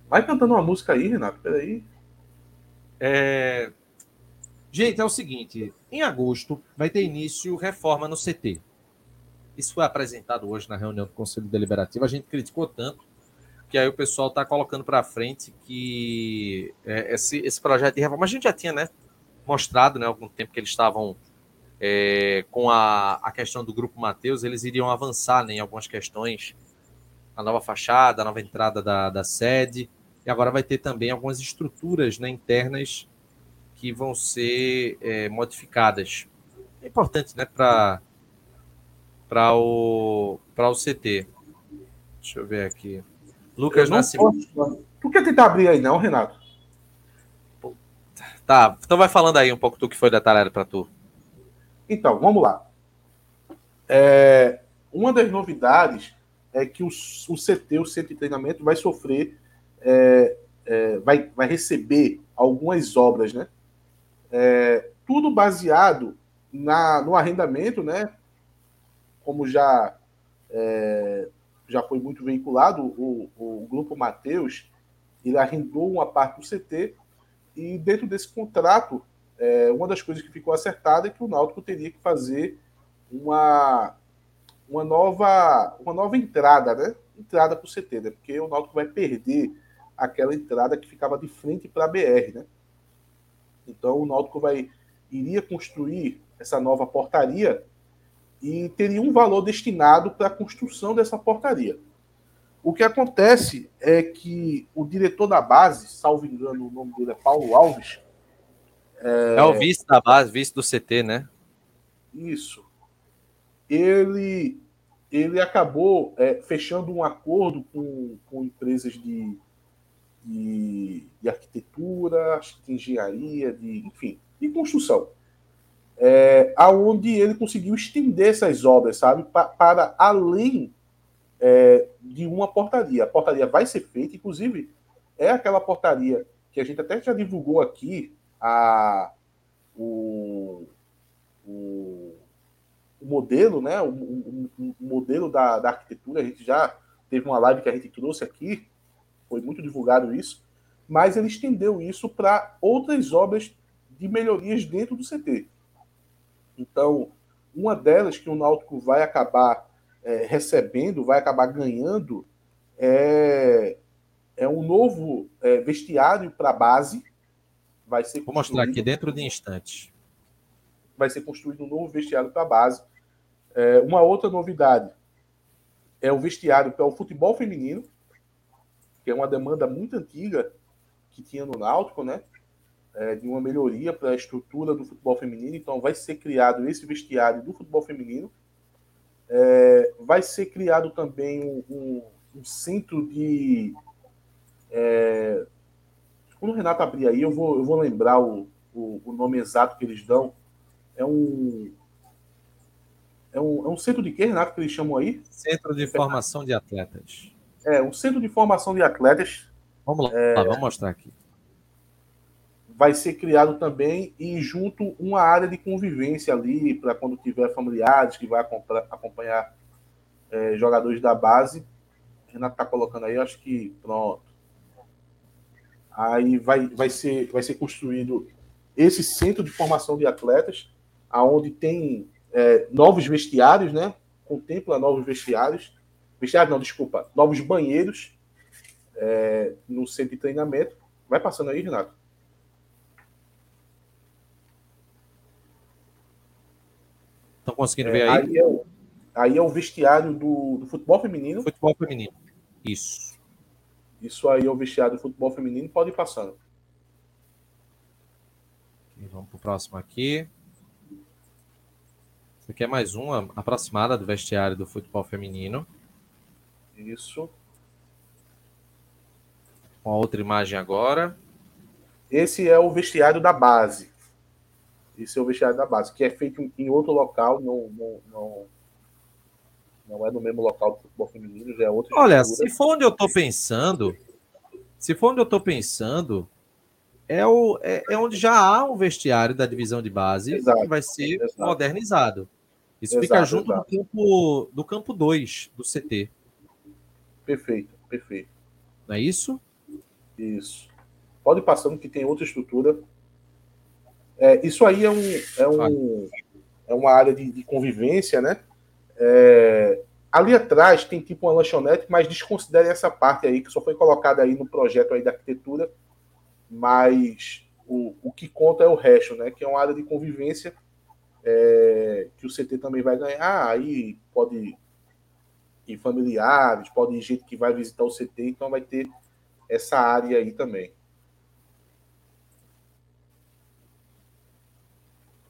Vai cantando uma música aí, Renato. Peraí. É... Gente, é o seguinte: em agosto vai ter início reforma no CT. Isso foi apresentado hoje na reunião do Conselho Deliberativo. A gente criticou tanto que aí o pessoal está colocando para frente que é, esse, esse projeto de reforma a gente já tinha né, mostrado né, algum tempo que eles estavam é, com a, a questão do Grupo Mateus, eles iriam avançar né, em algumas questões, a nova fachada, a nova entrada da, da sede, e agora vai ter também algumas estruturas né, internas que vão ser é, modificadas. É importante né, para o, o CT. Deixa eu ver aqui. Lucas Nascimento. Tu quer tentar abrir aí, não, Renato? Tá, então vai falando aí um pouco do que foi detalhado para tu. Então, vamos lá. É, uma das novidades é que o, o CT, o Centro de Treinamento, vai sofrer, é, é, vai, vai receber algumas obras, né? É, tudo baseado na, no arrendamento, né? Como já, é, já foi muito veiculado, o, o grupo Mateus ele arrendou uma parte do CT e dentro desse contrato, é, uma das coisas que ficou acertada é que o Náutico teria que fazer uma, uma, nova, uma nova entrada, né? Entrada para o CT, né? Porque o Náutico vai perder aquela entrada que ficava de frente para a BR, né? Então o Náutico vai iria construir essa nova portaria e teria um valor destinado para a construção dessa portaria. O que acontece é que o diretor da base, salvo engano, o nome dele é Paulo Alves. É, é o vice da base, vice do CT, né? Isso. Ele, ele acabou é, fechando um acordo com, com empresas de, de, de arquitetura, de engenharia, de, enfim, de construção. É, aonde ele conseguiu estender essas obras, sabe, pa, para além é, de uma portaria. A portaria vai ser feita, inclusive, é aquela portaria que a gente até já divulgou aqui, a, o, o, o modelo, né, o, o, o modelo da, da arquitetura, a gente já teve uma live que a gente trouxe aqui, foi muito divulgado isso, mas ele estendeu isso para outras obras de melhorias dentro do CT. Então, uma delas que o Náutico vai acabar é, recebendo, vai acabar ganhando, é, é um novo é, vestiário para a base. Vai ser Vou mostrar aqui dentro de instantes. Vai ser construído um novo vestiário para a base. É, uma outra novidade é o vestiário para o futebol feminino, que é uma demanda muito antiga que tinha no Náutico, né? é, de uma melhoria para a estrutura do futebol feminino. Então, vai ser criado esse vestiário do futebol feminino. É, vai ser criado também um, um, um centro de. É, quando o Renato abrir aí, eu vou, eu vou lembrar o, o, o nome exato que eles dão. É um, é um, é um centro de quê, Renato, que eles chamam aí? Centro de Formação de Atletas. É, um centro de formação de atletas. Vamos lá, é, vamos mostrar aqui vai ser criado também e junto uma área de convivência ali para quando tiver familiares que vai acompanhar é, jogadores da base. O Renato está colocando aí, acho que pronto. Aí vai, vai, ser, vai ser construído esse centro de formação de atletas, aonde tem é, novos vestiários, né? Contempla novos vestiários. Vestiários não, desculpa, novos banheiros é, no centro de treinamento. Vai passando aí, Renato. Estão conseguindo é, ver aí? Aí é, o, aí é o vestiário do, do, futebol feminino. Futebol feminino. Isso. Isso aí é o vestiário do futebol feminino. Pode ir passando. Okay, vamos para o próximo aqui. Isso aqui é mais uma aproximada do vestiário do futebol feminino. Isso. Uma outra imagem agora. Esse é o vestiário da base. Esse é o vestiário da base, que é feito em outro local, não, não, não, não é no mesmo local do futebol feminino, já é outra Olha, se for onde eu estou pensando, se for onde eu estou pensando, é, o, é, é, onde já há um vestiário da divisão de base exato, que vai ser exato. modernizado. Isso exato, fica junto do campo do campo 2 do CT. Perfeito, perfeito. Não é isso? Isso. Pode ir passando que tem outra estrutura é, isso aí é, um, é, um, é uma área de, de convivência, né? É, ali atrás tem tipo uma lanchonete, mas desconsidere essa parte aí que só foi colocada aí no projeto aí da arquitetura, mas o, o que conta é o resto, né? Que é uma área de convivência é, que o CT também vai ganhar, aí pode ir familiares, pode ir gente que vai visitar o CT, então vai ter essa área aí também.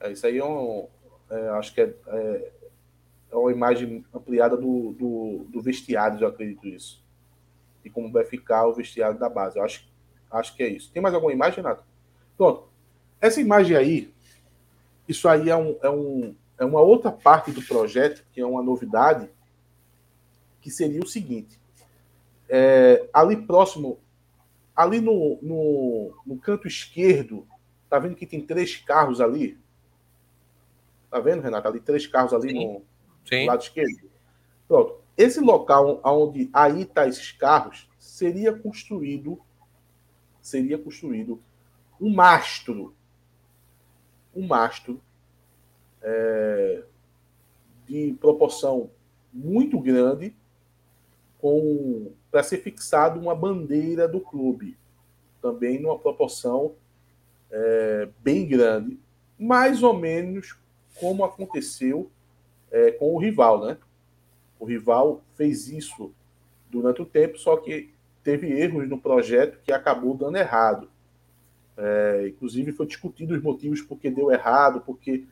É, isso aí é um. É, acho que é, é, é, uma imagem ampliada do, do, do, vestiário, eu acredito isso. E como vai ficar o vestiário da base. Eu acho, acho que é isso. Tem mais alguma imagem, Renato? Pronto. Essa imagem aí, isso aí é, um, é, um, é uma outra parte do projeto, que é uma novidade, que seria o seguinte. É, ali próximo, ali no, no, no canto esquerdo, tá vendo que tem três carros ali? Tá vendo, Renato? Ali três carros ali Sim. no Sim. lado esquerdo. Pronto. Esse local onde aí tá esses carros seria construído seria construído um mastro um mastro é, de proporção muito grande com para ser fixado uma bandeira do clube. Também numa proporção é, bem grande. Mais ou menos como aconteceu é, com o rival né? O rival fez isso durante o tempo só que teve erros no projeto que acabou dando errado. É, inclusive foi discutido os motivos porque deu errado porque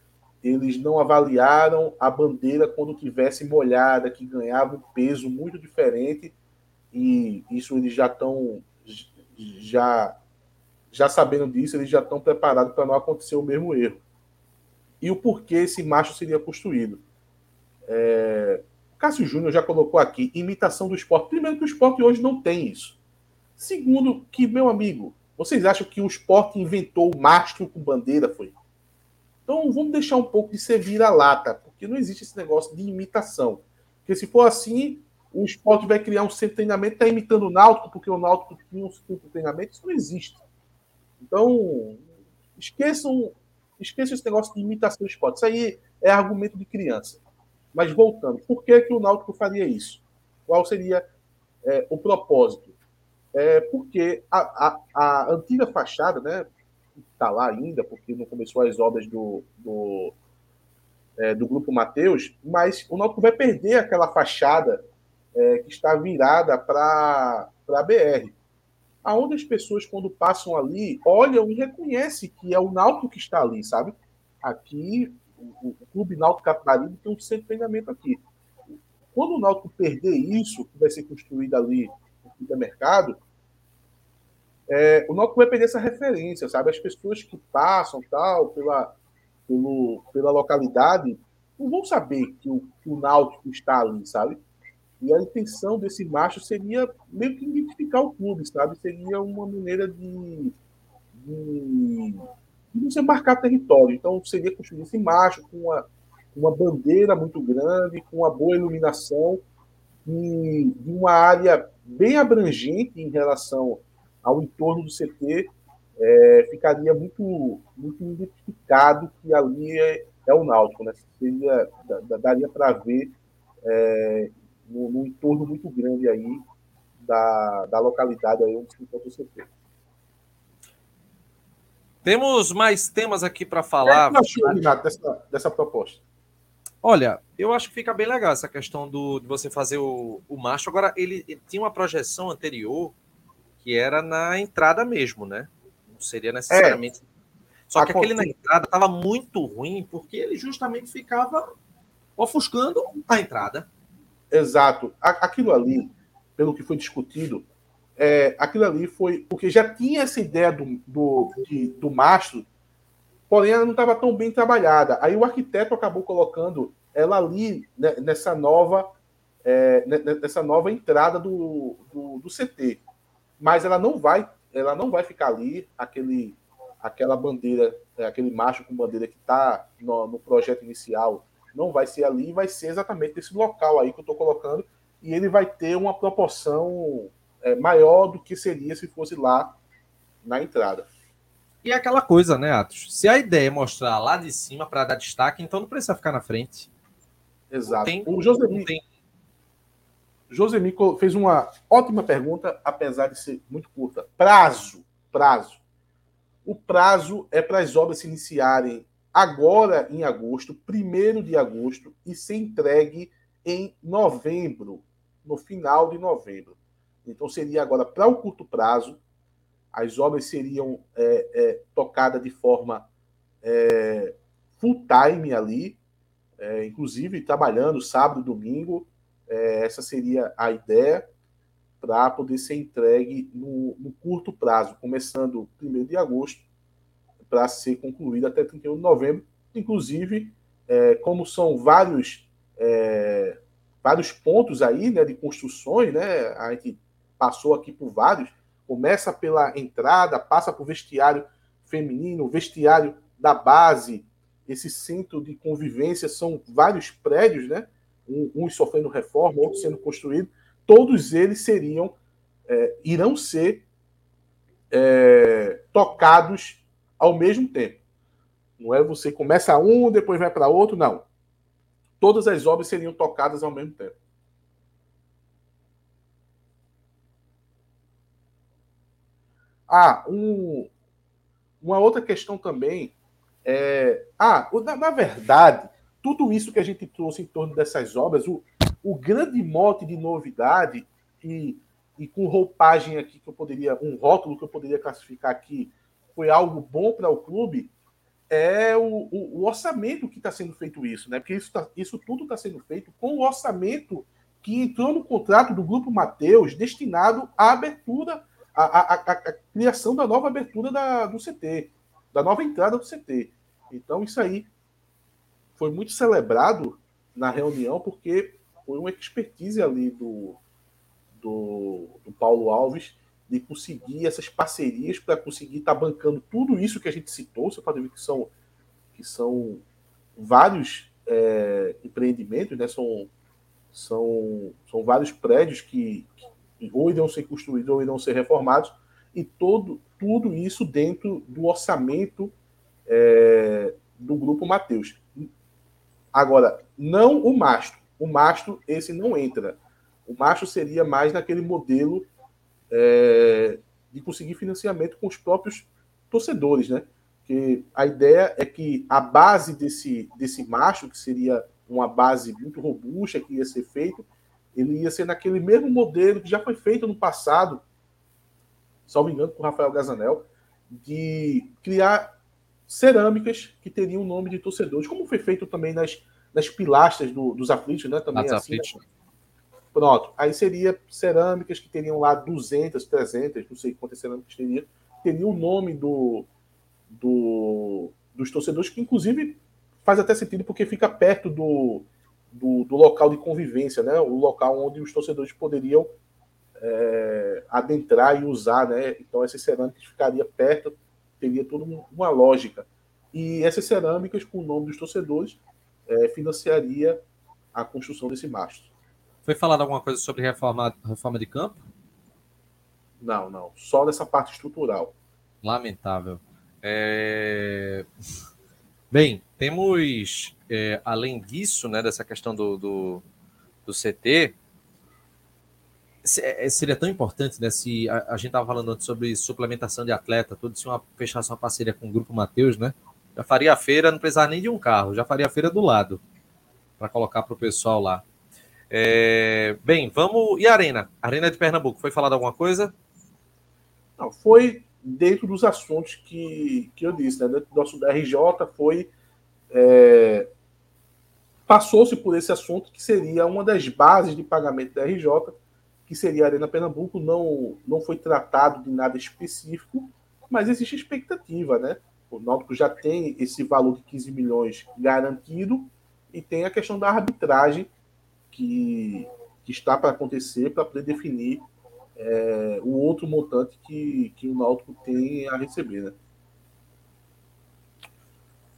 eles não avaliaram a bandeira quando tivesse molhada, que ganhava um peso muito diferente, e isso eles já estão já já sabendo disso, eles já estão preparados para não acontecer o mesmo erro. E o porquê esse macho seria construído? É... Cássio Júnior já colocou aqui imitação do esporte. Primeiro que o esporte hoje não tem isso. Segundo que, meu amigo, vocês acham que o esporte inventou o mastro com bandeira? Foi? Então vamos deixar um pouco de ser vira-lata, porque não existe esse negócio de imitação. Porque se for assim, o esporte vai criar um centro de treinamento, está imitando o Náutico, porque o Náutico tinha um centro de treinamento, isso não existe. Então, esqueçam, esqueçam esse negócio de imitação do esporte. Isso aí é argumento de criança. Mas voltando, por que, que o Náutico faria isso? Qual seria é, o propósito? É porque a, a, a antiga fachada, né, está lá ainda, porque não começou as obras do, do, é, do Grupo Mateus, mas o Náutico vai perder aquela fachada é, que está virada para a BR. Aonde as pessoas, quando passam ali, olham e reconhecem que é o Náutico que está ali, sabe? Aqui, o, o Clube Náutico Capibaribe tem um centro de treinamento aqui. Quando o Náutico perder isso, que vai ser construído ali no mercado, é, o Náutico vai perder essa referência, sabe? As pessoas que passam tal pela, pelo, pela localidade não vão saber que o, que o Náutico está ali, sabe? E a intenção desse macho seria meio que identificar o clube, sabe? Seria uma maneira de, de, de você marcar território. Então, seria construir esse macho com uma, uma bandeira muito grande, com uma boa iluminação e de uma área bem abrangente em relação ao entorno do CT, é, ficaria muito, muito identificado que ali é, é o Náutico, né? Seria, daria para ver é, num, num entorno muito grande aí da, da localidade aí onde se encontra o CT. Temos mais temas aqui para falar. O que achou, Renato, dessa, dessa proposta? Olha, eu acho que fica bem legal essa questão do, de você fazer o, o macho. Agora, ele, ele tinha uma projeção anterior que era na entrada mesmo, né? Não seria necessariamente. É. Só que aquele na entrada estava muito ruim, porque ele justamente ficava ofuscando a entrada. Exato. Aquilo ali, pelo que foi discutido, é, aquilo ali foi. Porque já tinha essa ideia do, do, de, do mastro, porém ela não estava tão bem trabalhada. Aí o arquiteto acabou colocando ela ali né, nessa nova. É, nessa nova entrada do, do, do CT mas ela não vai, ela não vai ficar ali aquele, aquela bandeira, é, aquele macho com bandeira que está no, no, projeto inicial, não vai ser ali, vai ser exatamente nesse local aí que eu estou colocando e ele vai ter uma proporção é, maior do que seria se fosse lá na entrada. E é aquela coisa, né, Atos? Se a ideia é mostrar lá de cima para dar destaque, então não precisa ficar na frente. Exato. Tem, o José tem Josemico fez uma ótima pergunta, apesar de ser muito curta. Prazo. Prazo. O prazo é para as obras se iniciarem agora em agosto, 1 de agosto, e ser entregue em novembro, no final de novembro. Então seria agora para o curto prazo, as obras seriam é, é, tocadas de forma é, full time ali, é, inclusive trabalhando sábado domingo, é, essa seria a ideia para poder ser entregue no, no, curto prazo, começando 1 de agosto, para ser concluído até 31 de novembro. Inclusive, é, como são vários, é, vários pontos aí né, de construções, né, a gente passou aqui por vários, começa pela entrada, passa por vestiário feminino, vestiário da base, esse centro de convivência são vários prédios, né? Uns sofrendo reforma, outros sendo construídos, todos eles seriam, é, irão ser é, tocados ao mesmo tempo. Não é você começa um, depois vai para outro, não. Todas as obras seriam tocadas ao mesmo tempo. Ah, um, uma outra questão também é. Ah, na, na, verdade, tudo isso que a gente trouxe em torno dessas obras, o, o grande mote de novidade, e, e com roupagem aqui que eu poderia, um rótulo que eu poderia classificar aqui, foi algo bom para o clube, é o, o, o orçamento que está sendo feito isso, né? Porque isso, tá, isso tudo está sendo feito com o orçamento que entrou no contrato do Grupo Mateus destinado à abertura a, a, a, a criação da nova abertura da, do CT, da nova entrada do CT. Então, isso aí foi muito celebrado na reunião, porque foi uma expertise ali do, do, do Paulo Alves de conseguir essas parcerias para conseguir estar tá bancando tudo isso que a gente citou. Você pode ver que são, que são vários é, empreendimentos, né? são, são, são vários prédios que, que ou irão ser construídos ou irão ser reformados, e todo, tudo isso dentro do orçamento é, do Grupo Mateus. Agora, não o mastro. O mastro, esse não entra. O mastro seria mais naquele modelo é, de conseguir financiamento com os próprios torcedores, né? Que a ideia é que a base desse, desse mastro, que seria uma base muito robusta que ia ser feito, ele ia ser naquele mesmo modelo que já foi feito no passado, salvo engano, com o Rafael Gazanel, de criar cerâmicas que teriam o nome de torcedores, como foi feito também nas, nas pilastras do, dos aflitos, né? Também assim, né? Pronto. Aí seria cerâmicas que teriam lá 200, 300, não sei quantas cerâmicas teria, teria o nome do, do, dos torcedores, que inclusive faz até sentido porque fica perto do, do, do, local de convivência, né? O local onde os torcedores poderiam é, adentrar e usar, né? Então essas cerâmicas ficariam perto, teria toda uma lógica. E essas cerâmicas, com o nome dos torcedores, é, financiaria a construção desse mastro. Foi falado alguma coisa sobre reforma, reforma de campo? Não, não. Só dessa parte estrutural. Lamentável. É... Bem, temos, é, além disso, né, dessa questão do, do, do CT, é, seria tão importante, né? Se a, a gente estava falando antes sobre suplementação de atleta, tudo se uma fechasse uma parceria com o Grupo Mateus, né? Já faria a feira, não precisava nem de um carro, já faria a feira do lado para colocar para o pessoal lá. É, bem, vamos. E a Arena? Arena de Pernambuco, foi falado alguma coisa? Não, foi dentro dos assuntos que, que eu disse, né? Dentro do nosso RJ foi. É, Passou-se por esse assunto que seria uma das bases de pagamento da RJ, que seria a Arena Pernambuco, não, não foi tratado de nada específico, mas existe expectativa, né? O Náutico já tem esse valor de 15 milhões garantido e tem a questão da arbitragem que, que está para acontecer para poder definir é, o outro montante que, que o Náutico tem a receber. Né?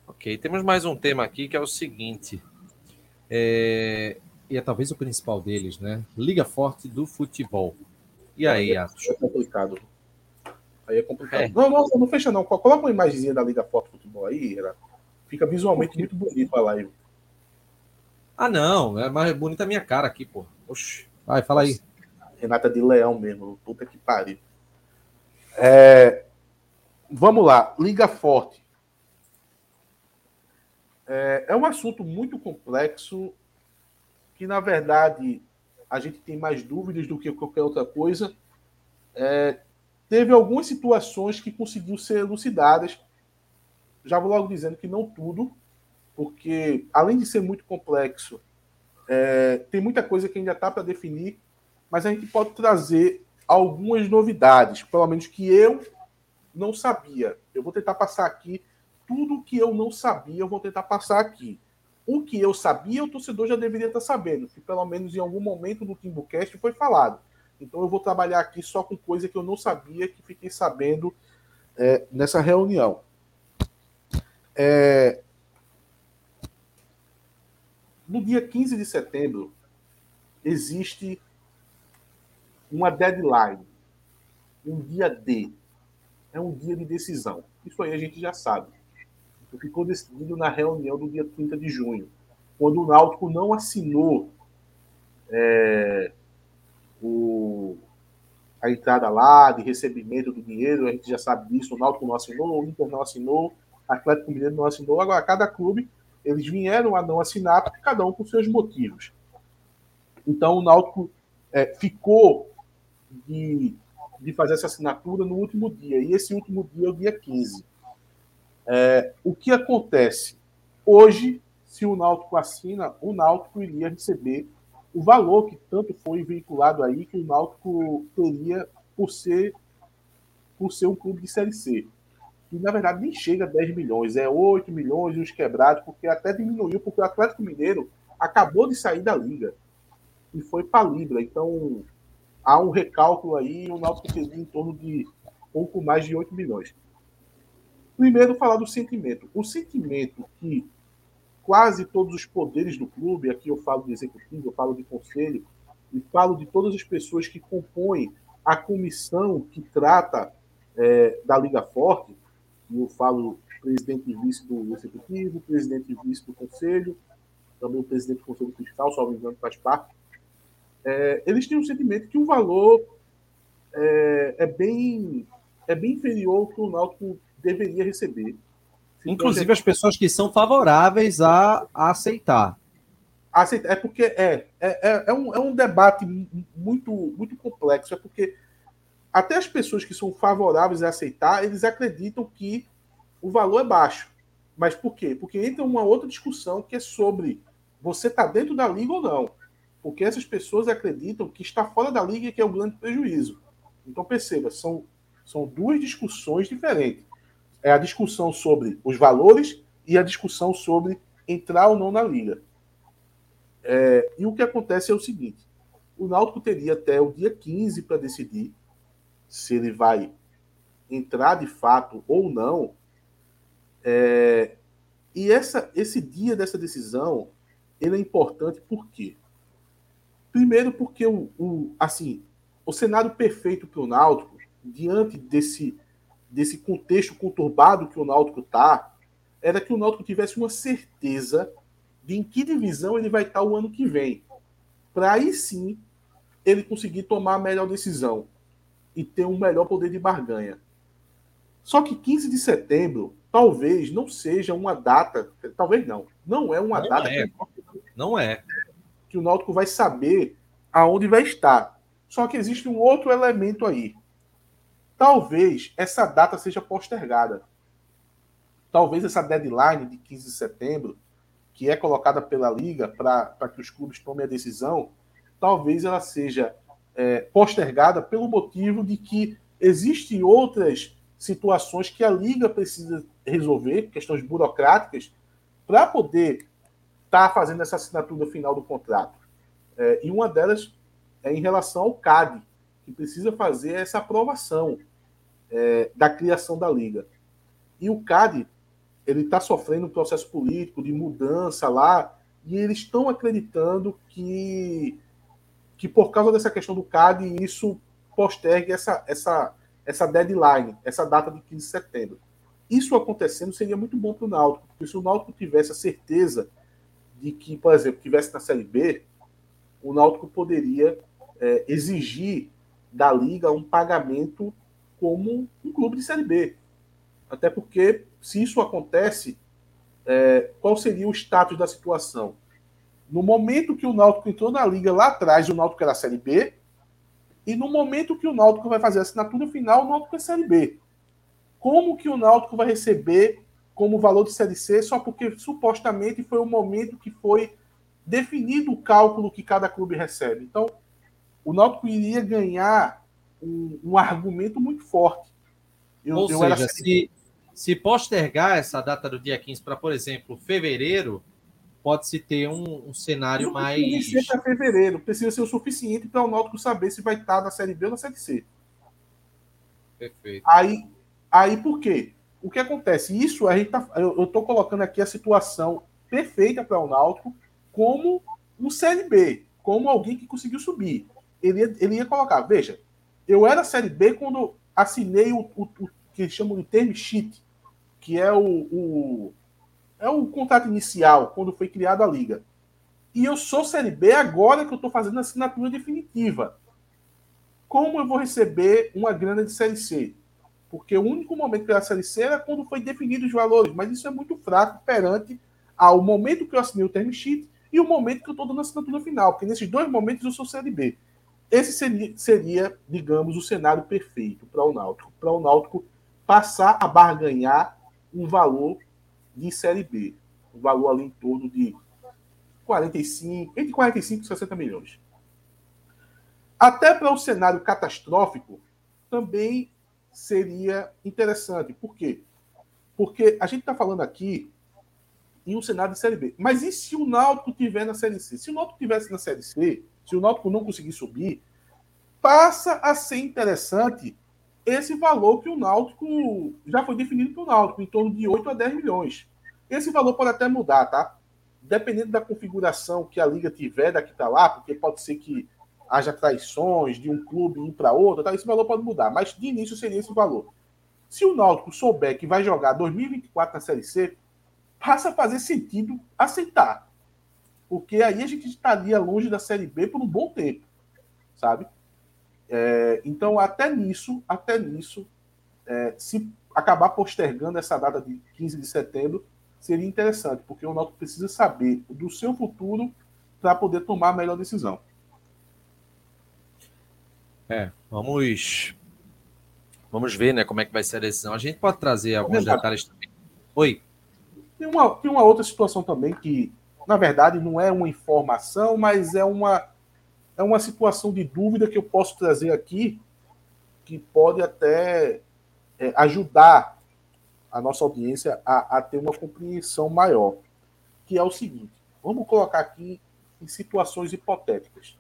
Ok, temos mais um tema aqui que é o seguinte. É, e é talvez o principal deles, né? Liga Forte do Futebol. E aí, Atos? É complicado. Aí é complicado. É. Não, não, não fecha não. Coloca uma imagenzinha da Liga Forte do Futebol aí, Fica visualmente muito bonito a live. Ah, não. É mais bonita a minha cara aqui, pô. Oxi. Vai, fala aí. Renata de Leão mesmo. Puta que pariu. É, vamos lá. Liga Forte. É, é um assunto muito complexo que, na verdade, a gente tem mais dúvidas do que qualquer outra coisa. É, teve algumas situações que conseguiu ser elucidadas. Já vou logo dizendo que não tudo, porque além de ser muito complexo, é, tem muita coisa que ainda está para definir, mas a gente pode trazer algumas novidades, pelo menos que eu não sabia. Eu vou tentar passar aqui tudo que eu não sabia, eu vou tentar passar aqui. O que eu sabia, o torcedor já deveria estar sabendo, que pelo menos em algum momento do Timbucast foi falado. Então eu vou trabalhar aqui só com coisa que eu não sabia, que fiquei sabendo é, nessa reunião. É, no dia 15 de setembro, existe uma deadline, um dia D. É um dia de decisão. Isso aí a gente já sabe. Ficou decidido na reunião do dia 30 de junho, quando o Náutico não assinou é, o, a entrada lá, de recebimento do dinheiro, a gente já sabe disso, o Náutico não assinou, o Inter não assinou, o Atlético Mineiro não assinou. Agora, cada clube, eles vieram a não assinar, cada um com seus motivos. Então, o Náutico é, ficou de, de fazer essa assinatura no último dia, e esse último dia é o dia 15. É, o que acontece? Hoje, se o Náutico assina, o Náutico iria receber o valor que tanto foi vinculado aí que o Náutico teria por ser, por ser um clube de Série C. E, na verdade, nem chega a 10 milhões, é 8 milhões e os quebrados, porque até diminuiu, porque o Atlético Mineiro acabou de sair da Liga e foi para Libra. Então, há um recálculo aí o Náutico teria em torno de pouco mais de 8 milhões. Primeiro, falar do sentimento. O sentimento que quase todos os poderes do clube, aqui eu falo de executivo, eu falo de conselho, e falo de todas as pessoas que compõem a comissão que trata é, da Liga Forte, e eu falo presidente e vice do executivo, presidente e vice do conselho, também o presidente do conselho fiscal, só me engano, faz parte. É, eles têm um sentimento que o valor é, é, bem, é bem inferior ao que o Náutico deveria receber. Inclusive as pessoas que são favoráveis a, a aceitar. aceitar. É porque é, é, é, é, um, é um debate muito, muito complexo. É porque até as pessoas que são favoráveis a aceitar, eles acreditam que o valor é baixo. Mas por quê? Porque entra uma outra discussão que é sobre você está dentro da liga ou não. Porque essas pessoas acreditam que está fora da liga que é o grande prejuízo. Então perceba, são, são duas discussões diferentes é a discussão sobre os valores e a discussão sobre entrar ou não na liga. É, e o que acontece é o seguinte: o Náutico teria até o dia 15 para decidir se ele vai entrar de fato ou não. É, e essa, esse dia dessa decisão ele é importante por quê? Primeiro, porque o, o assim, o cenário perfeito para o Náutico, diante desse desse contexto conturbado que o Náutico está, era que o Náutico tivesse uma certeza de em que divisão ele vai estar o ano que vem. Para aí sim ele conseguir tomar a melhor decisão e ter um melhor poder de barganha. Só que 15 de setembro talvez não seja uma data, talvez não, não é uma não data é. Que, não é que o Náutico vai saber aonde vai estar. Só que existe um outro elemento aí. Talvez essa data seja postergada. Talvez essa deadline de 15 de setembro, que é colocada pela Liga para que os clubes tomem a decisão, talvez ela seja é, postergada pelo motivo de que existem outras situações que a Liga precisa resolver, questões burocráticas, para poder estar tá fazendo essa assinatura final do contrato. É, e uma delas é em relação ao CAD, que precisa fazer essa aprovação é, da criação da liga. E o CAD ele está sofrendo um processo político de mudança lá e eles estão acreditando que que por causa dessa questão do CAD isso postergue essa essa essa deadline, essa data de 15 de setembro. Isso acontecendo seria muito bom para o Náutico, porque se o Náutico tivesse a certeza de que, por exemplo, tivesse na Série B, o Náutico poderia é, exigir da liga um pagamento como um clube de Série B. Até porque, se isso acontece, é, qual seria o status da situação? No momento que o Náutico entrou na liga lá atrás, o Náutico era Série B, e no momento que o Náutico vai fazer a assinatura final, o Náutico é Série B. Como que o Náutico vai receber como valor de Série C só porque supostamente foi o momento que foi definido o cálculo que cada clube recebe? Então, o Náutico iria ganhar um, um argumento muito forte. Eu, Ou eu seja, era... se, se postergar essa data do dia 15 para, por exemplo, fevereiro, pode-se ter um, um cenário não mais. Não precisa ser para fevereiro, precisa ser o suficiente para o Náutico saber se vai estar na Série B ou na Série C. Perfeito. Aí, aí por quê? O que acontece? Isso a gente tá, eu estou colocando aqui a situação perfeita para o Náutico como um Série B, como alguém que conseguiu subir. Ele ia, ele ia colocar, veja, eu era Série B quando assinei o, o, o que eles chamam de term sheet, que é o, o, é o contrato inicial, quando foi criada a liga. E eu sou Série B agora que eu estou fazendo a assinatura definitiva. Como eu vou receber uma grana de Série C? Porque o único momento que eu era Série C era quando foi definido os valores, mas isso é muito fraco perante ao momento que eu assinei o term sheet e o momento que eu estou dando a assinatura final, porque nesses dois momentos eu sou Série B. Esse seria, seria digamos, o cenário perfeito para o Náutico. Para o Náutico passar a barganhar um valor de Série B. Um valor ali em torno de 45, entre 45 e 60 milhões. Até para o cenário catastrófico, também seria interessante. Por quê? Porque a gente está falando aqui em um cenário de Série B. Mas e se o Náutico tiver na Série C? Se o Náutico tivesse na Série C, se o Náutico não conseguir subir, passa a ser interessante esse valor que o Náutico já foi definido para o Náutico, em torno de 8 a 10 milhões. Esse valor pode até mudar, tá? Dependendo da configuração que a liga tiver daqui para lá, porque pode ser que haja traições de um clube ir para outro, tá? esse valor pode mudar, mas de início seria esse valor. Se o Náutico souber que vai jogar 2024 na Série C, passa a fazer sentido aceitar. Porque aí a gente estaria longe da Série B por um bom tempo, sabe? É, então, até nisso, até nisso, é, se acabar postergando essa data de 15 de setembro, seria interessante, porque o Náutico precisa saber do seu futuro para poder tomar a melhor decisão. É, vamos vamos ver, né, como é que vai ser a decisão. A gente pode trazer alguns detalhes também. Oi. Tem uma, tem uma outra situação também que, na verdade, não é uma informação, mas é uma é uma situação de dúvida que eu posso trazer aqui, que pode até é, ajudar a nossa audiência a, a, ter uma compreensão maior, que é o seguinte: vamos colocar aqui em situações hipotéticas.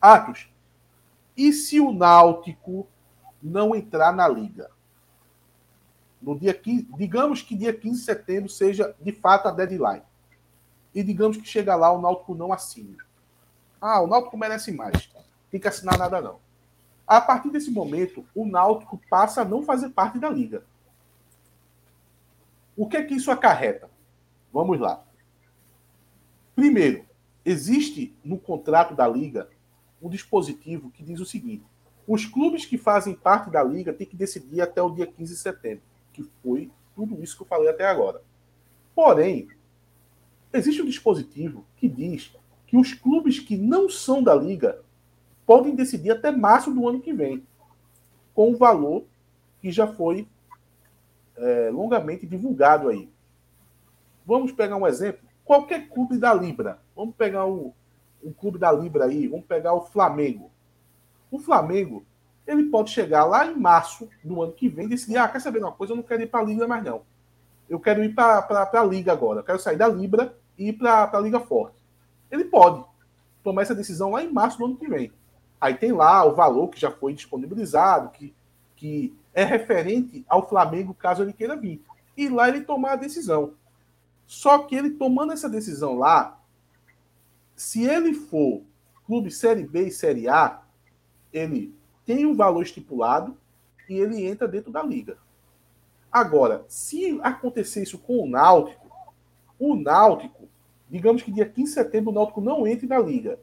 Atos, e se o Náutico não entrar na liga? No dia 15, digamos que dia 15 de setembro seja de fato a deadline. E digamos que chega lá o Náutico não assine. Ah, o Náutico merece mais. Tem que assinar nada não. A partir desse momento, o Náutico passa a não fazer parte da liga. O que é que isso acarreta? Vamos lá. Primeiro, existe no contrato da liga um dispositivo que diz o seguinte: os clubes que fazem parte da liga têm que decidir até o dia 15 de setembro, que foi tudo isso que eu falei até agora. Porém, existe um dispositivo que diz que os clubes que não são da liga podem decidir até março do ano que vem, com o valor que já foi é, longamente divulgado aí. Vamos pegar um exemplo. Qualquer clube da Libra. Vamos pegar um, um clube da Libra aí. Vamos pegar o Flamengo. O Flamengo, ele pode chegar lá em março do ano que vem e decidir: ah, quer saber uma coisa? Eu não quero ir para a Liga mais não. Eu quero ir para a Liga agora. Eu quero sair da Libra ir para a Liga Forte. Ele pode tomar essa decisão lá em março do ano que vem. Aí tem lá o valor que já foi disponibilizado, que, que é referente ao Flamengo caso ele queira vir. E lá ele tomar a decisão. Só que ele tomando essa decisão lá, se ele for clube Série B e Série A, ele tem um valor estipulado e ele entra dentro da liga. Agora, se acontecer isso com o Náutico, o Náutico digamos que dia 15 de setembro o Náutico não entre na liga.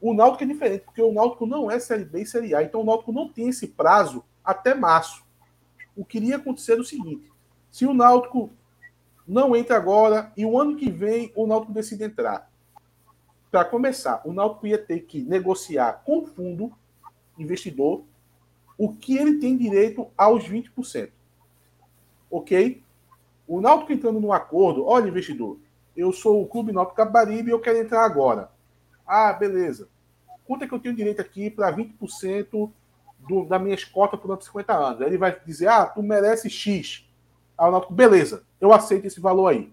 O Náutico é diferente, porque o Náutico não é Série B e Série A, então o Náutico não tem esse prazo até março. O que iria acontecer é o seguinte: se o Náutico não entra agora e o ano que vem o Náutico decide entrar. Para começar, o Náutico ia ter que negociar com o fundo investidor o que ele tem direito aos 20%. Ok? O Náutico entrando num acordo, olha, investidor, eu sou o Clube Náutico Capibaribe e eu quero entrar agora. Ah, beleza. Quanto é que eu tenho direito aqui para 20% do, da minha escota por 50 anos? Aí ele vai dizer, ah, tu merece X. Aí o Náutico, beleza, eu aceito esse valor aí.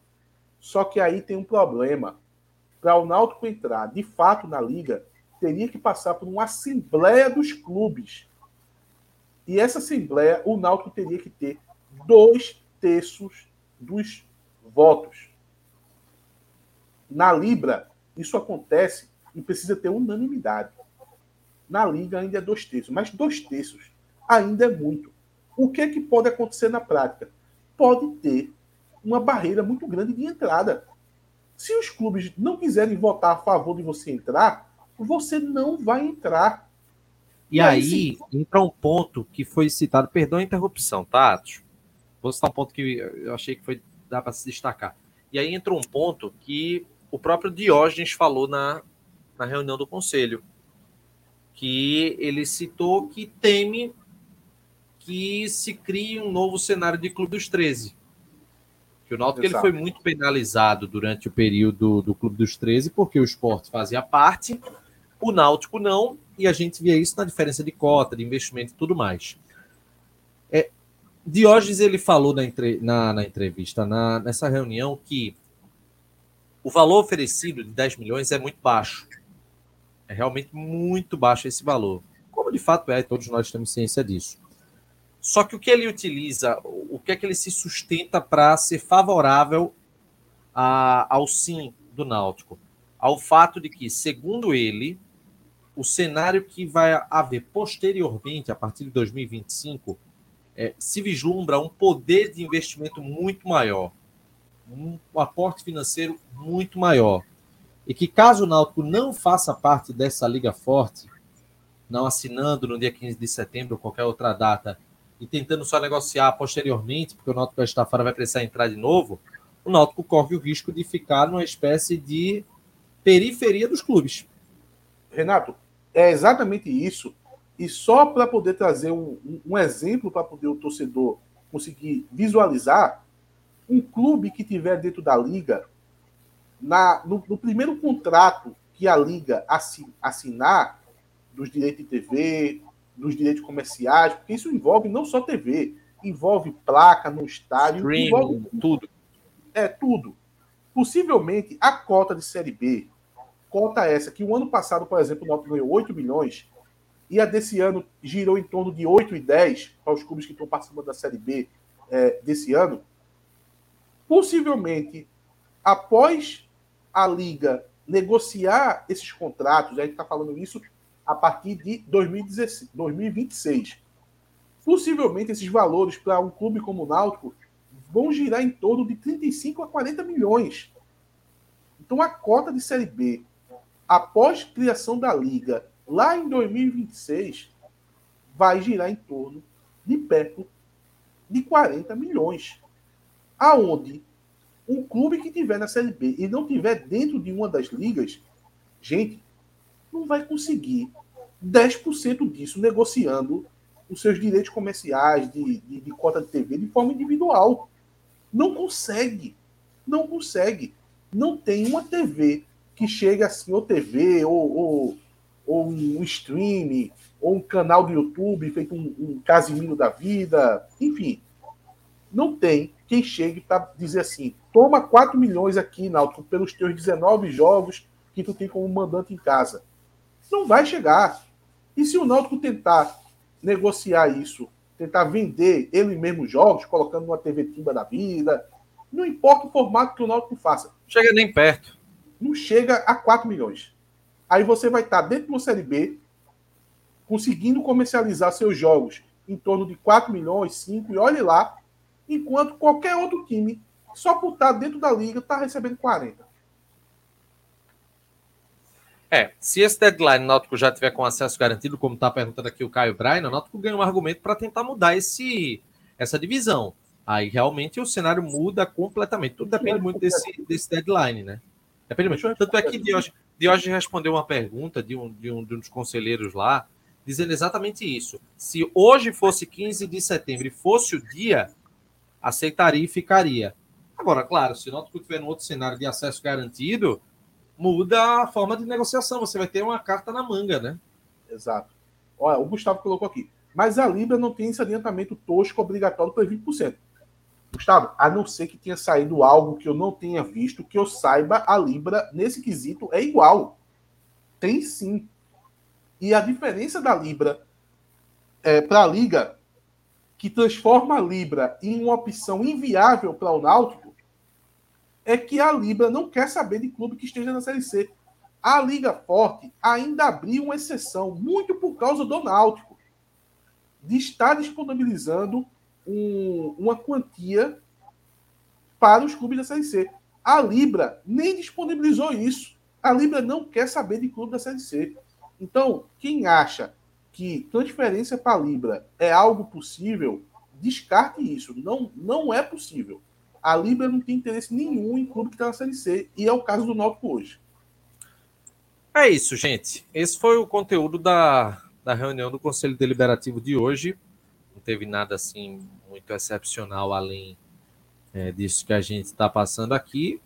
Só que aí tem um problema. Para o Náutico entrar de fato na liga, teria que passar por uma assembleia dos clubes. E essa assembleia, o Náutico teria que ter dois terços dos votos. Na Libra, isso acontece e precisa ter unanimidade. Na Liga ainda é dois terços, mas dois terços ainda é muito. O que é que pode acontecer na prática? Pode ter uma barreira muito grande de entrada. Se os clubes não quiserem votar a favor de você entrar, você não vai entrar. E, e aí, aí entra um ponto que foi citado, perdão a interrupção, tá, Atos? Vou citar um ponto que eu achei que foi dá para se destacar. E aí entra um ponto que o próprio Diógenes falou na, na reunião do conselho, que ele citou que teme que se crie um novo cenário de Clube dos 13. Que o Náutico ele foi muito penalizado durante o período do Clube dos 13, porque o esporte fazia parte, o Náutico não, e a gente via isso na diferença de cota, de investimento e tudo mais. Diógenes ele falou na, entre, na, na entrevista, na, nessa reunião, que o valor oferecido de 10 milhões é muito baixo. É realmente muito baixo esse valor. Como de fato é, todos nós temos ciência disso. Só que o que ele utiliza, o que é que ele se sustenta para ser favorável a, ao sim do Náutico? Ao fato de que, segundo ele, o cenário que vai haver posteriormente, a partir de 2025, é, se vislumbra um poder de investimento muito maior, um aporte financeiro muito maior. E que, caso o Náutico não faça parte dessa liga forte, não assinando no dia 15 de setembro ou qualquer outra data, e tentando só negociar posteriormente, porque o Náutico vai estar fora, vai precisar entrar de novo, o Náutico corre o risco de ficar numa espécie de periferia dos clubes. Renato, é exatamente isso. E só para poder trazer um, um exemplo para poder o torcedor conseguir visualizar, um clube que tiver dentro da liga, na, no, no primeiro contrato que a liga assinar, dos direitos de TV, dos direitos comerciais, porque isso envolve não só TV, envolve placa no estádio, Streaming, envolve tudo. É tudo. Possivelmente a cota de Série B, cota essa que o ano passado, por exemplo, o Náutico ganhou 8 milhões, e a desse ano girou em torno de 8 e 10 para os clubes que estão participando da Série B é, desse ano. Possivelmente, após a Liga negociar esses contratos, a gente está falando isso a partir de 2016, 2026. Possivelmente esses valores para um clube como o Náutico vão girar em torno de 35 a 40 milhões. Então a cota de Série B, após criação da liga, lá em 2026, vai girar em torno de perto de 40 milhões. Aonde um clube que tiver na Série B e não tiver dentro de uma das ligas, gente, não vai conseguir 10% disso negociando os seus direitos comerciais de, de, de, cota de TV de forma individual. Não consegue. Não consegue. Não tem uma TV que chegue assim, ou TV, ou, ou, ou um stream, ou um canal do YouTube feito um, um Casimiro da vida, enfim. Não tem quem chegue para dizer assim: toma 4 milhões aqui, Náutico, pelos teus 19 jogos que tu tem como mandante em casa. Não vai chegar. E se o Náutico tentar negociar isso, tentar vender ele mesmo jogos, colocando numa TV Timba da vida, não importa o formato que o Náutico faça. Chega nem perto. Não chega a 4 milhões. Aí você vai estar dentro de uma Série B, conseguindo comercializar seus jogos em torno de 4 milhões, 5, e olhe lá, enquanto qualquer outro time, só por estar dentro da liga, está recebendo 40. É, se esse deadline o Náutico já tiver com acesso garantido, como está perguntando aqui o Caio Brain, o Náutico ganha um argumento para tentar mudar esse, essa divisão. Aí realmente o cenário muda completamente. Tudo depende muito desse, desse deadline, né? Depende muito. Tanto é que Diógenes, respondeu uma pergunta de um, de, um, de um dos conselheiros lá, dizendo exatamente isso. Se hoje fosse 15 de setembro e fosse o dia, aceitaria e ficaria. Agora, claro, se o Náutico tiver um outro cenário de acesso garantido, muda a forma de negociação. Você vai ter uma carta na manga, né? Exato. Olha, o Gustavo colocou aqui. Mas a Libra não tem esse adiantamento tosco obrigatório para 20%. Gustavo, a não ser que tenha saído algo que eu não tenha visto, que eu saiba, a Libra, nesse quesito, é igual. Tem sim. E a diferença da Libra é, para a Liga, que transforma a Libra em uma opção inviável para o Náutico, é que a Libra não quer saber de clube que esteja na Série C. A Liga Forte ainda abriu uma exceção, muito por causa do Náutico, de estar disponibilizando um, uma quantia para os clubes da Série C. A Libra nem disponibilizou isso. A Libra não quer saber de clube da Série C. Então, quem acha que transferência para a Libra é algo possível, descarte isso. Não, não é possível. A Libra não tem interesse nenhum em clube que está na Série C. E é o caso do Náutico hoje. É isso, gente. Esse foi o conteúdo da, da reunião do Conselho Deliberativo de hoje. Não teve nada assim muito excepcional além é, disso que a gente está passando aqui.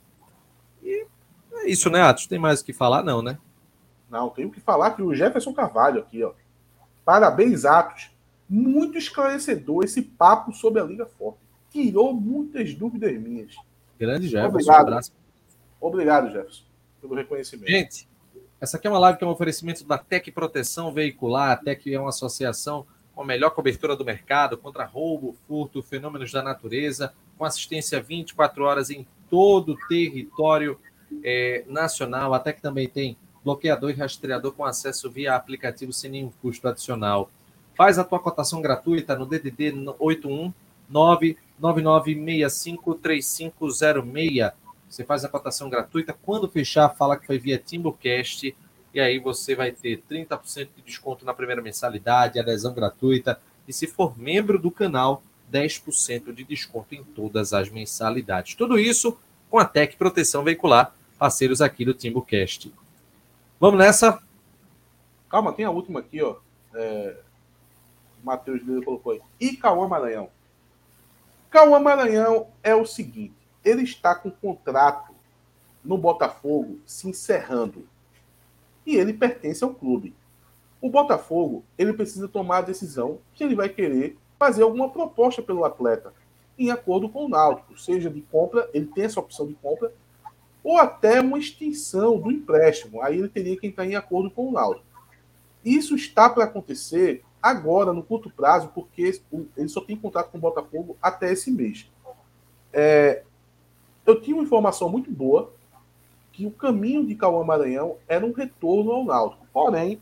E é isso, né, Atos? Tem mais o que falar, não, né? Não, tenho que falar que o Jefferson Carvalho aqui, ó. Parabéns, Atos. Muito esclarecedor esse papo sobre a Liga Forte. Tirou muitas dúvidas minhas. Grande Jefferson. Obrigado. Um Obrigado, Jefferson, pelo reconhecimento. Gente, essa aqui é uma live que é um oferecimento da Tec Proteção Veicular. A Tec é uma associação com a melhor cobertura do mercado contra roubo, furto, fenômenos da natureza, com assistência 24 horas em todo o território é, nacional. A Tec também tem bloqueador e rastreador com acesso via aplicativo sem nenhum custo adicional. Faz a tua cotação gratuita no DDD 81 99965 3506 você faz a cotação gratuita. Quando fechar, fala que foi via Timbucast. E aí você vai ter 30% de desconto na primeira mensalidade, adesão gratuita. E se for membro do canal, 10% de desconto em todas as mensalidades. Tudo isso com a Tec Proteção Veicular, parceiros aqui do Timbucast. Vamos nessa? Calma, tem a última aqui, ó. É... Matheus Lira colocou aí. E Cauã Maranhão? Cauã Maranhão é o seguinte ele está com contrato no Botafogo se encerrando. E ele pertence ao clube. O Botafogo, ele precisa tomar a decisão se ele vai querer fazer alguma proposta pelo atleta, em acordo com o Náutico, seja de compra, ele tem essa opção de compra, ou até uma extensão do empréstimo. Aí ele teria que entrar em acordo com o Náutico. Isso está para acontecer agora, no curto prazo, porque ele só tem contrato com o Botafogo até esse mês. É, eu tinha uma informação muito boa que o caminho de Cauã Maranhão era um retorno ao Náutico. Porém,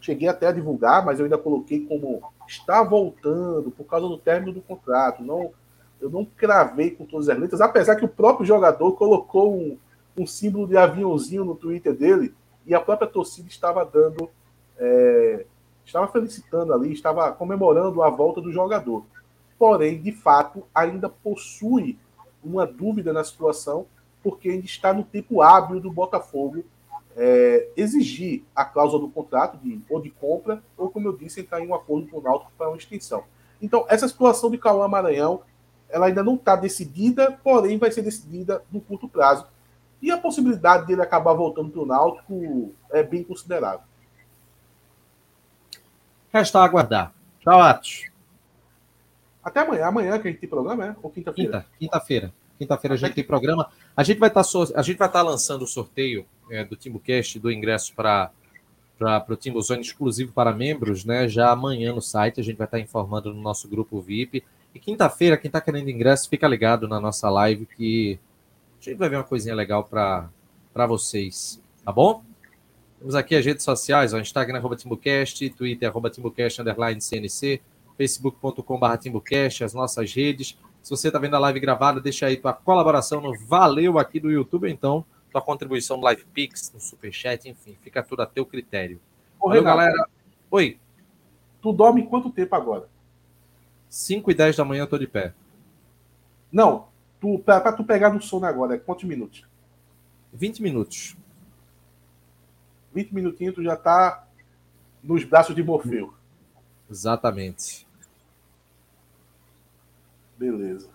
cheguei até a divulgar, mas eu ainda coloquei como está voltando por causa do término do contrato. Não, eu não cravei com todas as letras, apesar que o próprio jogador colocou um, um símbolo de aviãozinho no Twitter dele e a própria torcida estava dando, é, estava felicitando ali, estava comemorando a volta do jogador. Porém, de fato, ainda possui uma dúvida na situação, porque ainda está no tempo hábil do Botafogo é, exigir a cláusula do contrato, de, ou de compra, ou, como eu disse, entrar em um acordo com o Náutico para uma extensão. Então, essa situação de Cauã Maranhão, ela ainda não está decidida, porém vai ser decidida no curto prazo. E a possibilidade dele acabar voltando para o Náutico é bem considerável. Resta aguardar. Tchau, Atos. Até amanhã. Amanhã que a gente tem programa, é? Ou quinta-feira? Quinta, quinta-feira. Quinta-feira a gente tem programa. A gente vai estar tá, a gente vai estar tá lançando o sorteio é, do TimbuCast do ingresso para para o Timbu Zone exclusivo para membros, né? Já amanhã no site a gente vai estar tá informando no nosso grupo VIP. E quinta-feira, quem está querendo ingresso, fica ligado na nossa live que a gente vai ver uma coisinha legal para vocês, tá bom? Temos aqui as redes sociais, ó, Instagram, arroba TimbuCast, Twitter, arroba TimbuCast, underline CNC, facebook.com.br Timbucast, as nossas redes. Se você está vendo a live gravada, deixa aí tua colaboração no Valeu aqui do YouTube, então, tua contribuição no Live Pix, no Superchat, enfim, fica tudo a teu critério. Ô, Valeu, Renato, galera. Oi. Tu dorme quanto tempo agora? 5 e 10 da manhã eu tô de pé. Não, tu, pra, pra tu pegar no sono agora, é quantos minutos? 20 minutos. 20 minutinhos tu já tá nos braços de Morfeu. Exatamente. Beleza.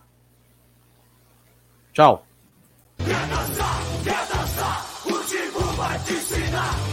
Tchau. Quer dançar, quer dançar, o tipo vai te ensinar.